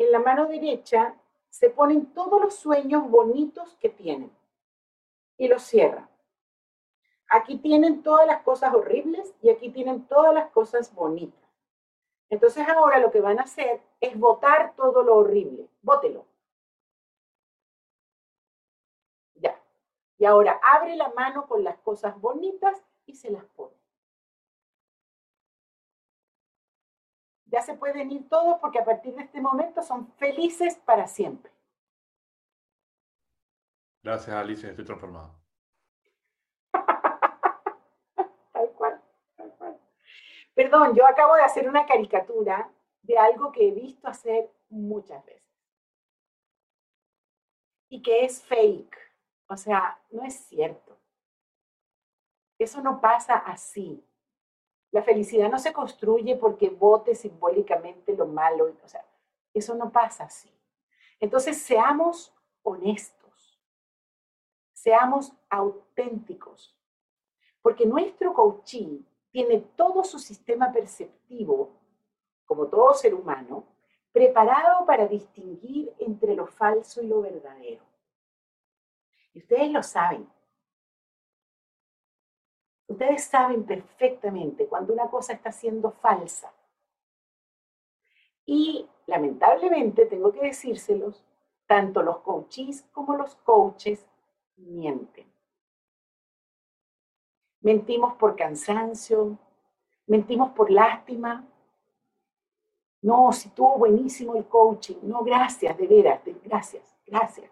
En la mano derecha se ponen todos los sueños bonitos que tienen y los cierran. Aquí tienen todas las cosas horribles y aquí tienen todas las cosas bonitas. Entonces ahora lo que van a hacer es votar todo lo horrible. Bótelo. Ya. Y ahora abre la mano con las cosas bonitas y se las pone. Ya se pueden ir todos porque a partir de este momento son felices para siempre. Gracias, Alicia, estoy transformado. tal cual, tal cual. Perdón, yo acabo de hacer una caricatura de algo que he visto hacer muchas veces. Y que es fake. O sea, no es cierto. Eso no pasa así. La felicidad no se construye porque vote simbólicamente lo malo. O sea, eso no pasa así. Entonces, seamos honestos. Seamos auténticos. Porque nuestro coaching tiene todo su sistema perceptivo, como todo ser humano, preparado para distinguir entre lo falso y lo verdadero. Y ustedes lo saben. Ustedes saben perfectamente cuando una cosa está siendo falsa. Y lamentablemente, tengo que decírselos, tanto los coaches como los coaches mienten. Mentimos por cansancio, mentimos por lástima. No, si tuvo buenísimo el coaching. No, gracias, de veras, gracias, gracias.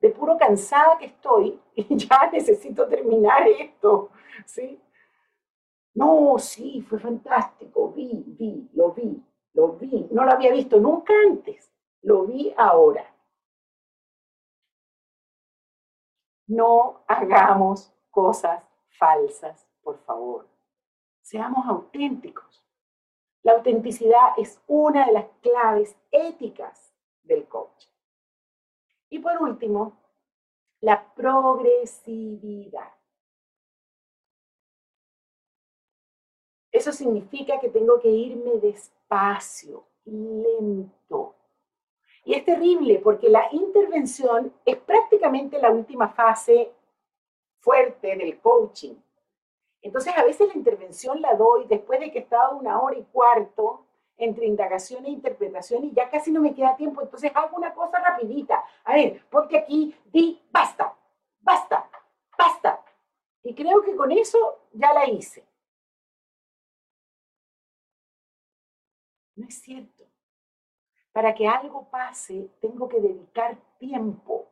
De puro cansada que estoy y ya necesito terminar esto, ¿sí? No, sí, fue fantástico, vi, vi, lo vi, lo vi. No lo había visto nunca antes, lo vi ahora. No hagamos cosas falsas, por favor. Seamos auténticos. La autenticidad es una de las claves éticas del coach. Y por último, la progresividad. Eso significa que tengo que irme despacio, lento. Y es terrible porque la intervención es prácticamente la última fase fuerte del coaching. Entonces, a veces la intervención la doy después de que he estado una hora y cuarto entre indagación e interpretación y ya casi no me queda tiempo, entonces hago una cosa rapidita. A ver, ponte aquí, di, basta, basta, basta. Y creo que con eso ya la hice. No es cierto. Para que algo pase, tengo que dedicar tiempo.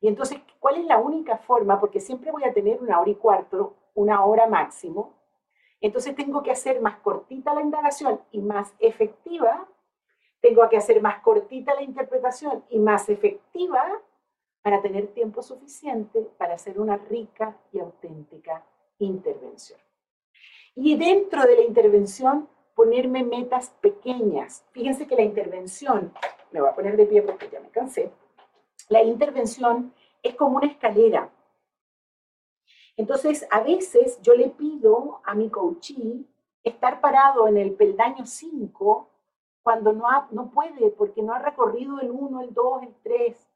Y entonces, ¿cuál es la única forma? Porque siempre voy a tener una hora y cuarto, una hora máximo. Entonces tengo que hacer más cortita la indagación y más efectiva. Tengo que hacer más cortita la interpretación y más efectiva para tener tiempo suficiente para hacer una rica y auténtica intervención. Y dentro de la intervención, ponerme metas pequeñas. Fíjense que la intervención, me voy a poner de pie porque ya me cansé, la intervención es como una escalera. Entonces, a veces yo le pido a mi coachee estar parado en el peldaño 5 cuando no, no puede, porque no ha recorrido el 1, el 2, el 3.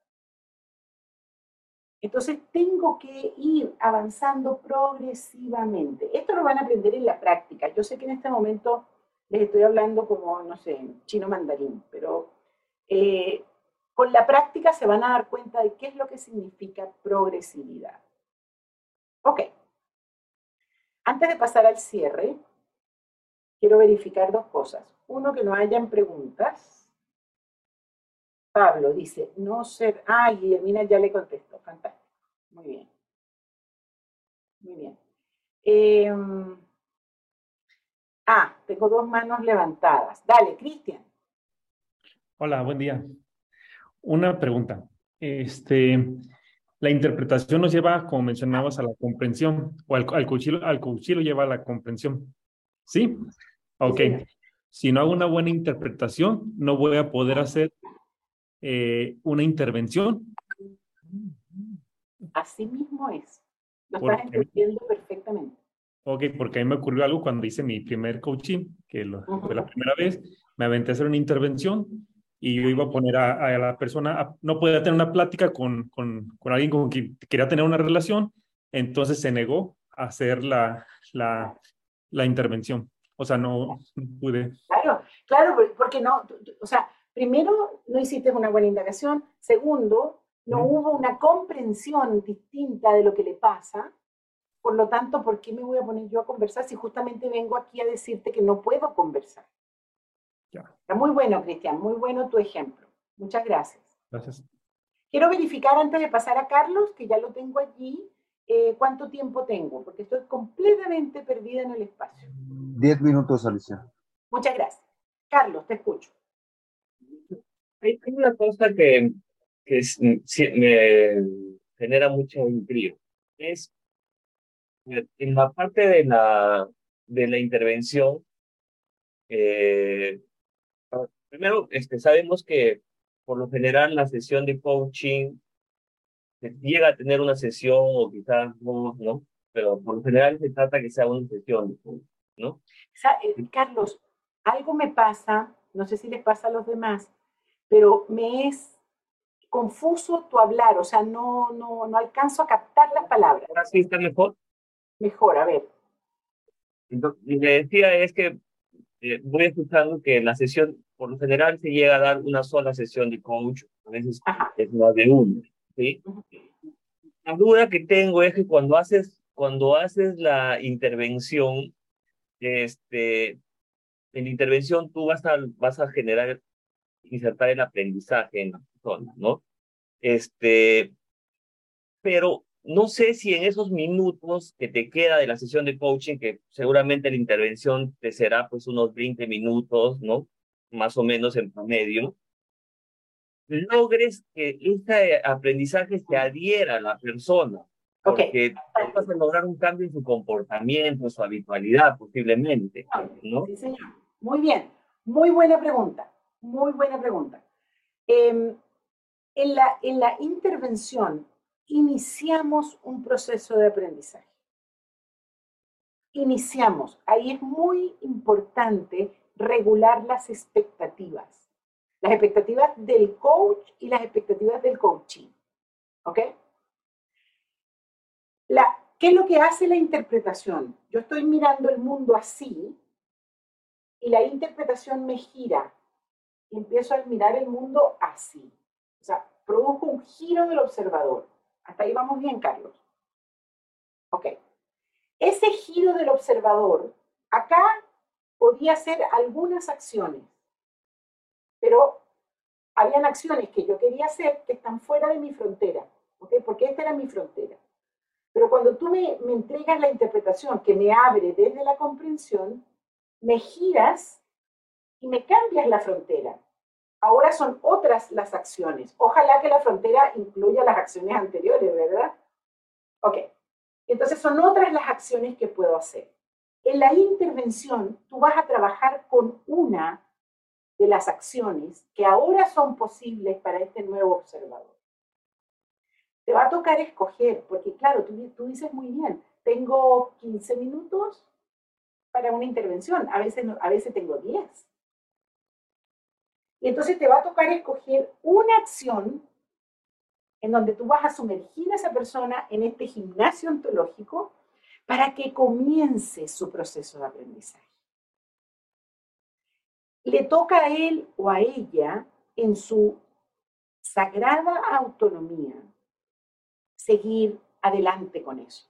Entonces tengo que ir avanzando progresivamente. Esto lo van a aprender en la práctica. Yo sé que en este momento les estoy hablando como, no sé, chino mandarín, pero eh, con la práctica se van a dar cuenta de qué es lo que significa progresividad. Ok. Antes de pasar al cierre, quiero verificar dos cosas. Uno, que no hayan preguntas. Pablo dice, no ser... Ah, Guillermina ya le contesto. Fantástico. Muy bien. Muy bien. Em, ah, tengo dos manos levantadas. Dale, Cristian. Hola, buen día. Una pregunta. Este, la interpretación nos lleva, como mencionabas, a la comprensión, o al, al, cuchillo, al cuchillo lleva a la comprensión. ¿Sí? Ok. Si no hago una buena interpretación, no voy a poder hacer eh, una intervención. Así mismo es. Lo estás entendiendo perfectamente. Ok, porque a mí me ocurrió algo cuando hice mi primer coaching, que fue la primera vez, me aventé a hacer una intervención y yo iba a poner a, la persona, no podía tener una plática con, con, con, alguien con quien quería tener una relación, entonces se negó a hacer la, la, la intervención. O sea, no, pude. Claro, claro, porque no, o sea, primero no hiciste una buena indagación, segundo, no hubo una comprensión distinta de lo que le pasa, por lo tanto, ¿por qué me voy a poner yo a conversar si justamente vengo aquí a decirte que no puedo conversar? Está muy bueno, Cristian, muy bueno tu ejemplo. Muchas gracias. Gracias. Quiero verificar antes de pasar a Carlos, que ya lo tengo allí, eh, cuánto tiempo tengo, porque estoy completamente perdida en el espacio. Diez minutos, Alicia. Muchas gracias. Carlos, te escucho. Hay, una cosa que, que me genera mucho intriga. Es en la parte de la, de la intervención, eh, primero este, sabemos que por lo general la sesión de coaching llega a tener una sesión o quizás no, ¿no? Pero por lo general se trata que sea una sesión, ¿no? Eh, Carlos, algo me pasa, no sé si les pasa a los demás, pero me es confuso tu hablar, o sea, no, no, no alcanzo a captar las palabras. ¿Ahora sí está mejor? Mejor, a ver. Entonces, le decía es que eh, voy escuchando que la sesión, por lo general, se llega a dar una sola sesión de coach, a veces es más de una. ¿sí? La duda que tengo es que cuando haces, cuando haces la intervención, este, en la intervención tú vas a, vas a generar, insertar el aprendizaje en la persona, ¿no? Este, pero no sé si en esos minutos que te queda de la sesión de coaching, que seguramente la intervención te será pues unos 20 minutos, ¿no? Más o menos en promedio, logres que este aprendizaje se adhiera a la persona. Porque vas a lograr un cambio en su comportamiento, en su habitualidad, posiblemente. ¿no? Sí, señor. Muy bien. Muy buena pregunta. Muy buena pregunta. Em, en, la, en la intervención iniciamos un proceso de aprendizaje. Iniciamos. Ahí es muy importante regular las expectativas las expectativas del coach y las expectativas del coaching. ¿Ok? ¿Qué es lo que hace la interpretación? Yo estoy mirando el mundo así y la interpretación me gira y empiezo a mirar el mundo así. O sea, produjo un giro del observador. Hasta ahí vamos bien, Carlos. Ok. Ese giro del observador, acá podía ser algunas acciones pero habían acciones que yo quería hacer que están fuera de mi frontera, ¿ok? Porque esta era mi frontera. Pero cuando tú me entregas la interpretación que me abre desde la comprensión, me giras y me cambias la frontera. Ahora son otras las acciones. Ojalá que la frontera incluya las acciones anteriores, ¿verdad? Ok. Entonces son otras las acciones que puedo hacer. En la intervención, tú vas a trabajar con una de las acciones que ahora son posibles para este nuevo observador. Te va a tocar escoger, porque claro, tú, tú dices muy bien, tengo 15 minutos para una intervención, a veces, a veces tengo 10. Y entonces te va a tocar escoger una acción en donde tú vas a sumergir a esa persona en este gimnasio ontológico para que comience su proceso de aprendizaje le toca a él o a ella en su sagrada autonomía seguir adelante con eso,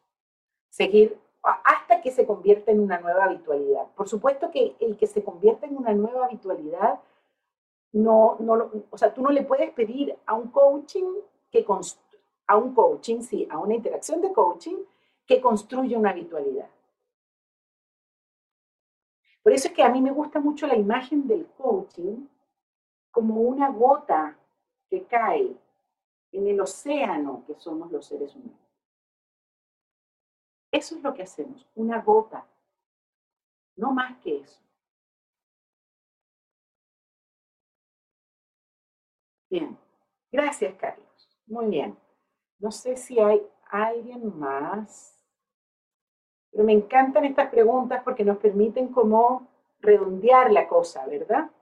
seguir hasta que se convierta en una nueva habitualidad. Por supuesto que el que se convierta en una nueva habitualidad, no, no, o sea, tú no le puedes pedir a un coaching que a un coaching, sí, a una interacción de coaching que construya una habitualidad. Por eso es que a mí me gusta mucho la imagen del coaching como una gota que cae en el océano que somos los seres humanos. Eso es lo que hacemos, una gota, no más que eso. Bien, gracias Carlos. Muy bien. No sé si hay alguien más Pero me encantan estas preguntas porque nos permiten como redondear la cosa, ¿verdad?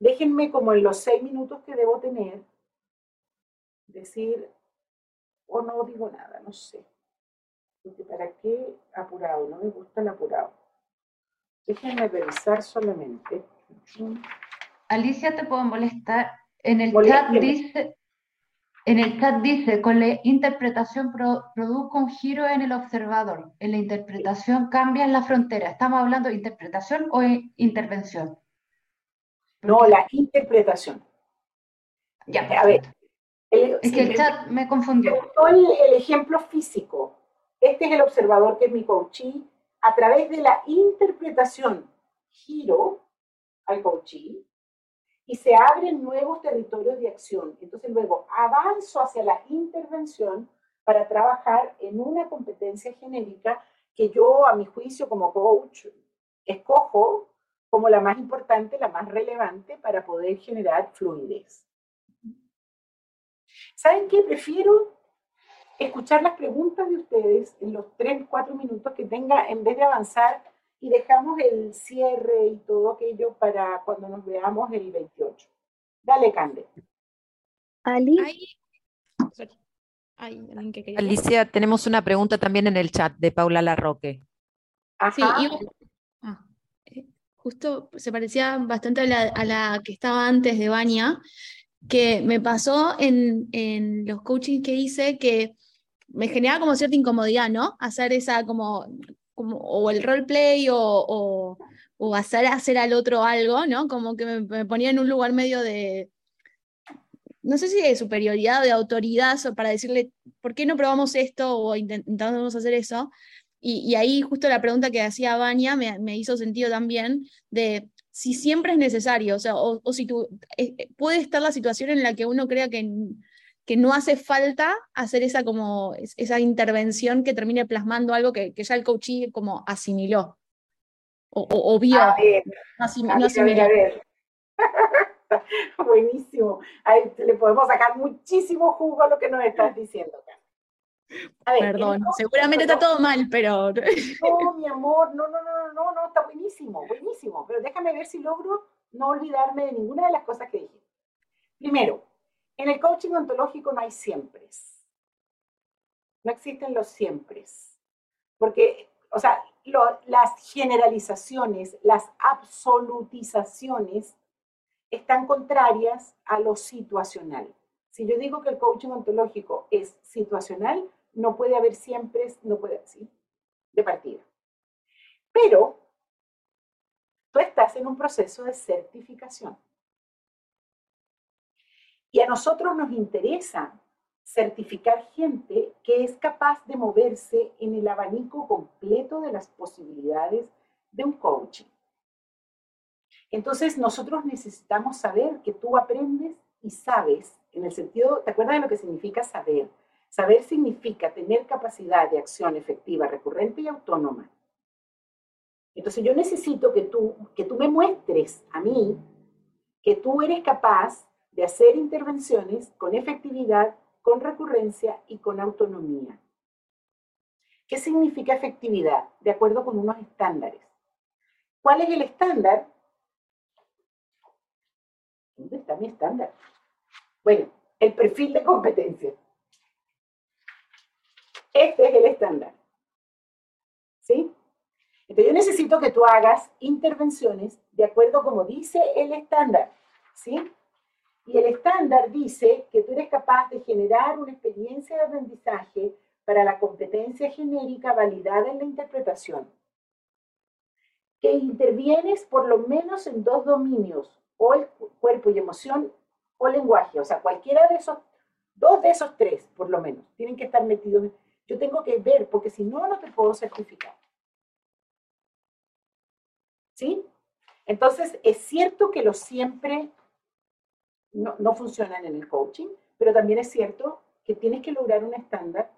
Déjenme como en los seis minutos que debo tener, decir, o no digo nada, no sé. ¿Para qué apurado? No me gusta el apurado. Déjenme revisar solamente. Alicia, ¿te puedo molestar? En el chat dice, en el chat dice, con la interpretación produzco un giro en el observador. En la interpretación cambia en la frontera. ¿Estamos hablando de interpretación o intervención? No, la interpretación. Ya, a ver. es que el chat me confundió. El, el ejemplo físico. Este es el observador que es mi coachee. A través de la interpretación, giro al coachee y se abren nuevos territorios de acción. Entonces luego avanzo hacia la intervención para trabajar en una competencia genérica que yo, a mi juicio, como coach, escojo como la más importante, la más relevante para poder generar fluidez. ¿Saben qué? Prefiero escuchar las preguntas de ustedes en los 3, 4 minutos que tenga en vez de avanzar y dejamos el cierre y todo aquello para cuando nos veamos el 28. Dale, Cande. Alicia, tenemos una pregunta también en el chat de Paula Larroque. Sí, ah, eh, justo se parecía bastante a la, a la, que estaba antes de Bania, que me pasó en, en los coachings que hice que me generaba como cierta incomodidad, ¿no? Hacer esa como o el roleplay o, o, hacer, hacer al otro algo, ¿no? Como que me, ponía en un lugar medio de, no sé si de superioridad o de autoridad para decirle, ¿por qué no probamos esto o intentamos hacer eso? Y, ahí justo la pregunta que hacía Vania me, hizo sentido también de si siempre es necesario, o sea, o, si tú, eh, eh, puede estar la situación en la que uno crea que que no hace falta hacer esa, como, esa intervención que termine plasmando algo que, ya el coachee como asimiló o, vio. A ver, Buenísimo. Ahí le podemos sacar muchísimo jugo a lo que nos estás diciendo. Perdón, seguramente está todo mal, pero... No, mi amor, no, no, no, no, no, está buenísimo, buenísimo. Pero déjame ver si logro no olvidarme de ninguna de las cosas que dije. Primero, en el coaching ontológico no hay siempre. No existen los siempre. Porque, o sea, las generalizaciones, las absolutizaciones están contrarias a lo situacional. Si yo digo que el coaching ontológico es situacional, no puede haber siempre, no puede, ¿sí? De partida. Pero tú estás en un proceso de certificación. Y a nosotros nos interesa certificar gente que es capaz de moverse en el abanico completo de las posibilidades de un coaching. Entonces nosotros necesitamos saber que tú aprendes y sabes, en el sentido, ¿te acuerdas de lo que significa saber? Saber significa tener capacidad de acción efectiva, recurrente y autónoma. Entonces yo necesito que tú, que tú me muestres a mí que tú eres capaz de hacer intervenciones con efectividad, con recurrencia y con autonomía. ¿Qué significa efectividad? De acuerdo con unos estándares. ¿Cuál es el estándar? ¿Dónde está mi estándar? Bueno, el perfil de competencia. Este es el estándar. ¿Sí? Entonces yo necesito que tú hagas intervenciones de acuerdo como dice el estándar. ¿Sí? Y el estándar dice que tú eres capaz de generar una experiencia de aprendizaje para la competencia genérica validada en la interpretación, que intervienes por lo menos en dos dominios, o el cuerpo y emoción, o lenguaje, o sea, cualquiera de esos, dos de esos tres, por lo menos, tienen que estar metidos. Yo tengo que ver, porque si no, no te puedo certificar. ¿Sí? Entonces, es cierto que lo siempre no, no funcionan en el coaching, pero también es cierto que tienes que lograr un estándar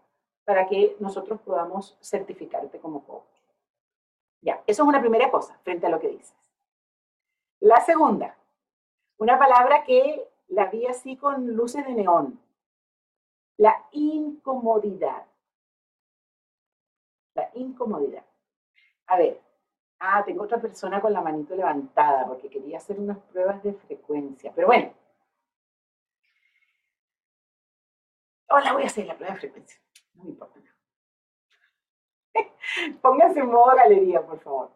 para que nosotros podamos certificarte como coach. Ya, eso es una primera cosa frente a lo que dices. La segunda, una palabra que la vi así con luces de neón, la incomodidad. La incomodidad. A ver, ah, tengo otra persona con la manito levantada porque quería hacer unas pruebas de frecuencia. Pero bueno. Hola, voy a hacer la prueba de frecuencia. No me importa. Pónganse en modo galería, por favor.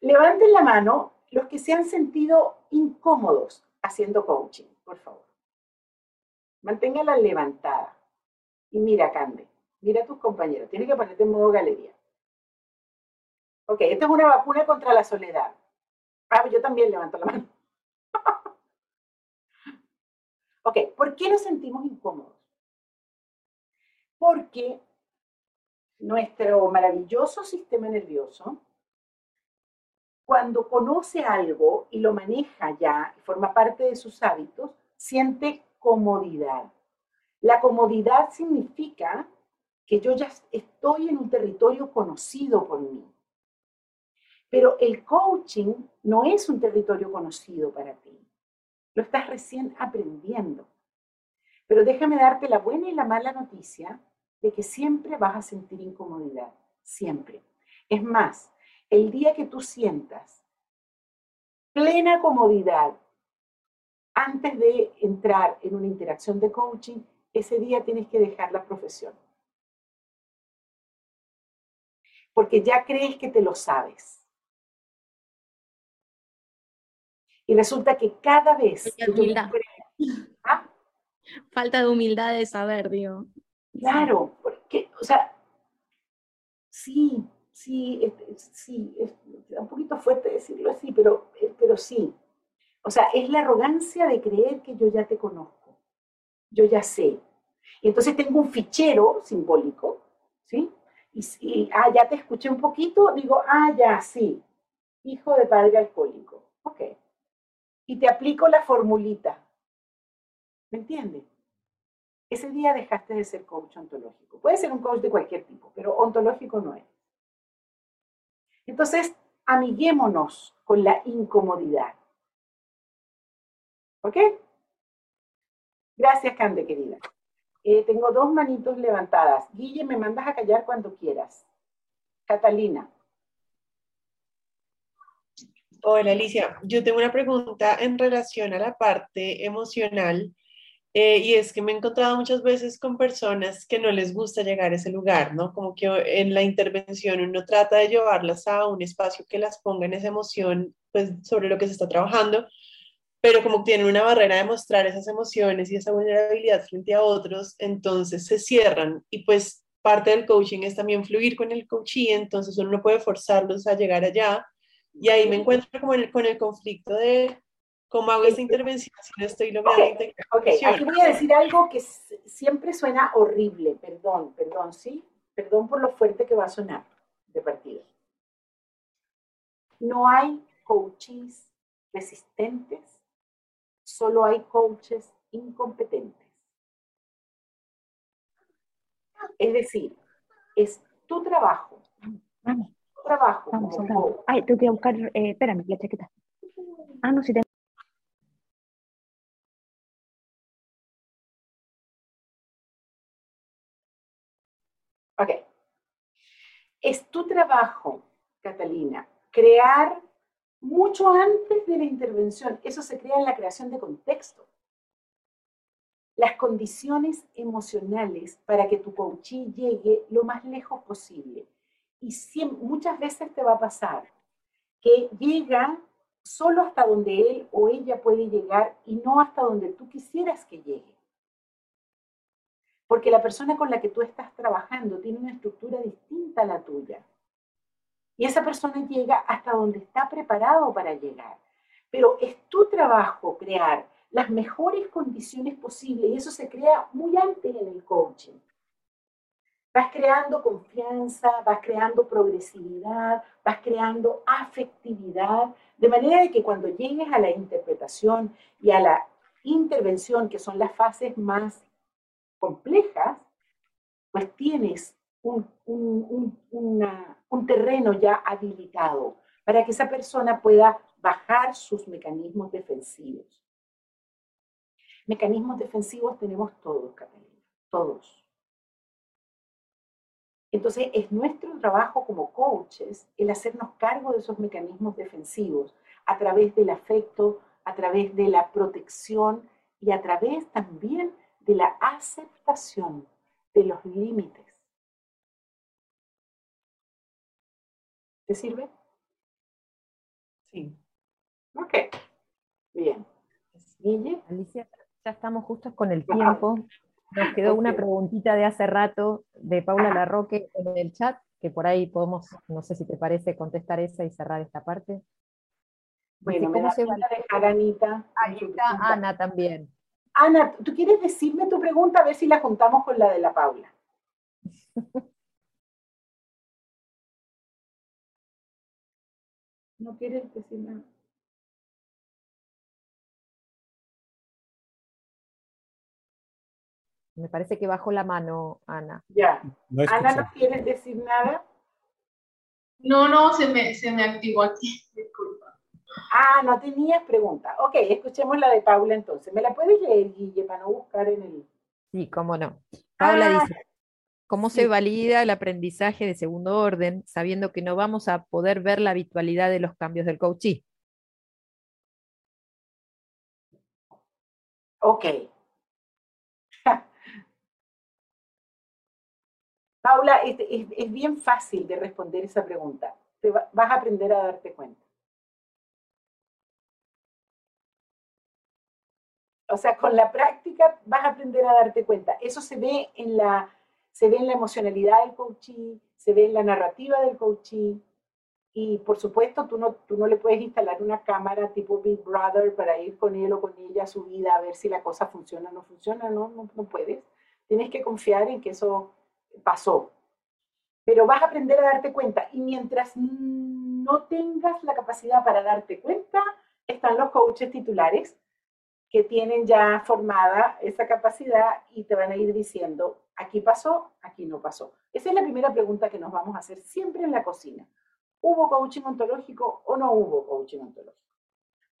Levanten la mano los que se han sentido incómodos haciendo coaching, por favor. Manténgala levantada. Y mira, Cande, mira a tus compañeros. Tienes que ponerte en modo galería. Ok, esta es una vacuna contra la soledad. Ah, yo también levanto la mano. ok, ¿por qué nos sentimos incómodos? Porque nuestro maravilloso sistema nervioso, cuando conoce algo y lo maneja ya, forma parte de sus hábitos, siente comodidad. La comodidad significa que yo ya estoy en un territorio conocido por mí. Pero el coaching no es un territorio conocido para ti. Lo estás recién aprendiendo. Pero déjame darte la buena y la mala noticia de que siempre vas a sentir incomodidad, siempre. Es más, el día que tú sientas plena comodidad antes de entrar en una interacción de coaching, ese día tienes que dejar la profesión. Porque ya crees que te lo sabes. Y resulta que cada vez... ¿Ah? Falta de humildad de saber, digo. Claro, porque, o sea, sí, sí, sí, es un poquito fuerte decirlo así, pero, eh, pero sí. O sea, es la arrogancia de creer que yo ya te conozco, yo ya sé. Y entonces tengo un fichero simbólico, ¿sí? Y, y, ah, ya te escuché un poquito, digo, ah, ya, sí, hijo de padre alcohólico. Ok. Y te aplico la formulita. ¿Me entiendes? Ese día dejaste de ser coach ontológico. Puede ser un coach de cualquier tipo, pero ontológico no es. Entonces, amiguémonos con la incomodidad. ¿Ok? Gracias, Cande, querida. Eh, tengo dos manitos levantadas. Guille, me mandas a callar cuando quieras. Catalina. Hola, Alicia. Yo tengo una pregunta en relación a la parte emocional eh, y es que me he encontrado muchas veces con personas que no les gusta llegar a ese lugar, ¿no? Como que en la intervención uno trata de llevarlas a un espacio que las ponga en esa emoción, pues sobre lo que se está trabajando, pero como tienen una barrera de mostrar esas emociones y esa vulnerabilidad frente a otros, entonces se cierran. Y pues parte del coaching es también fluir con el coachee, entonces uno no puede forzarlos a llegar allá. Y ahí me encuentro como con el conflicto de ¿Cómo hago esta intervención si no estoy logrando okay, ok, aquí voy a decir algo que siempre suena horrible, perdón, perdón, ¿sí? Perdón por lo fuerte que va a sonar de partida. No hay coaches resistentes, solo hay coaches incompetentes. Es decir, es tu trabajo. Vamos. Tu trabajo. Vamos, como Ay, tengo que buscar, eh, espérame, la chaqueta. Ah, no, si te Es tu trabajo, Catalina, crear mucho antes de la intervención. Eso se crea en la creación de contexto. Las condiciones emocionales para que tu coachí llegue lo más lejos posible. Y muchas veces te va a pasar que llega solo hasta donde él o ella puede llegar y no hasta donde tú quisieras que llegue. Porque la persona con la que tú estás trabajando tiene una estructura distinta a la tuya. Y esa persona llega hasta donde está preparado para llegar. Pero es tu trabajo crear las mejores condiciones posibles y eso se crea muy antes en el coaching. Vas creando confianza, vas creando progresividad, vas creando afectividad, de manera de que cuando llegues a la interpretación y a la intervención, que son las fases más complejas, pues tienes un, un, terreno ya habilitado para que esa persona pueda bajar sus mecanismos defensivos. Mecanismos defensivos tenemos todos, Catalina, todos. Entonces es nuestro trabajo como coaches el hacernos cargo de esos mecanismos defensivos a través del afecto, a través de la protección y a través también de la aceptación de los límites. ¿Te sirve? Sí. Ok. Bien. Alicia, ya estamos justos con el tiempo. Nos quedó una preguntita de hace rato de Paula Larroque en el chat, que por ahí podemos, no sé si te parece, contestar esa y cerrar esta parte. Bueno, me da se va a dejar Anita. Ahí está Ana también. Ana, ¿tú quieres decirme tu pregunta a ver si la juntamos con la de la Paula? ¿No quieres decirme? Me parece que bajó la mano, Ana. Ya. Ana, ¿no quieres decir nada? No, no, se me, se me activó aquí. Disculpa. Ah, no tenías pregunta. Ok, escuchemos la de Paula entonces. ¿Me la puedes leer, Guille, para no buscar en el... Sí, cómo no. Paula ah, dice, ¿cómo se valida el aprendizaje de segundo orden sabiendo que no vamos a poder ver la habitualidad de los cambios del coachee? Ok, Paula, es, bien fácil de responder esa pregunta. Te vas a aprender a darte cuenta. O sea, con la práctica vas a aprender a darte cuenta. Eso se ve en la, se ve en la emocionalidad del coachee, se ve en la narrativa del coachee. Y por supuesto, tú no, tú no le puedes instalar una cámara tipo Big Brother para ir con él o con ella a su vida a ver si la cosa funciona o no funciona. No, no, no puedes. Tienes que confiar en que eso pasó. Pero vas a aprender a darte cuenta. Y mientras no tengas la capacidad para darte cuenta, están los coaches titulares que tienen ya formada esa capacidad y te van a ir diciendo, aquí pasó, aquí no pasó. Esa es la primera pregunta que nos vamos a hacer siempre en la cocina. ¿Hubo coaching ontológico o no hubo coaching ontológico?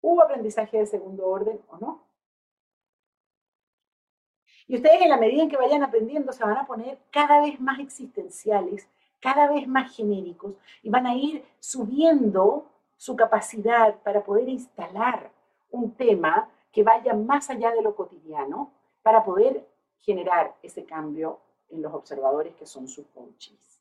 ¿Hubo aprendizaje de segundo orden o no? Y ustedes en la medida en que vayan aprendiendo se van a poner cada vez más existenciales, cada vez más genéricos y van a ir subiendo su capacidad para poder instalar un tema que vaya más allá de lo cotidiano para poder generar ese cambio en los observadores que son sus coaches.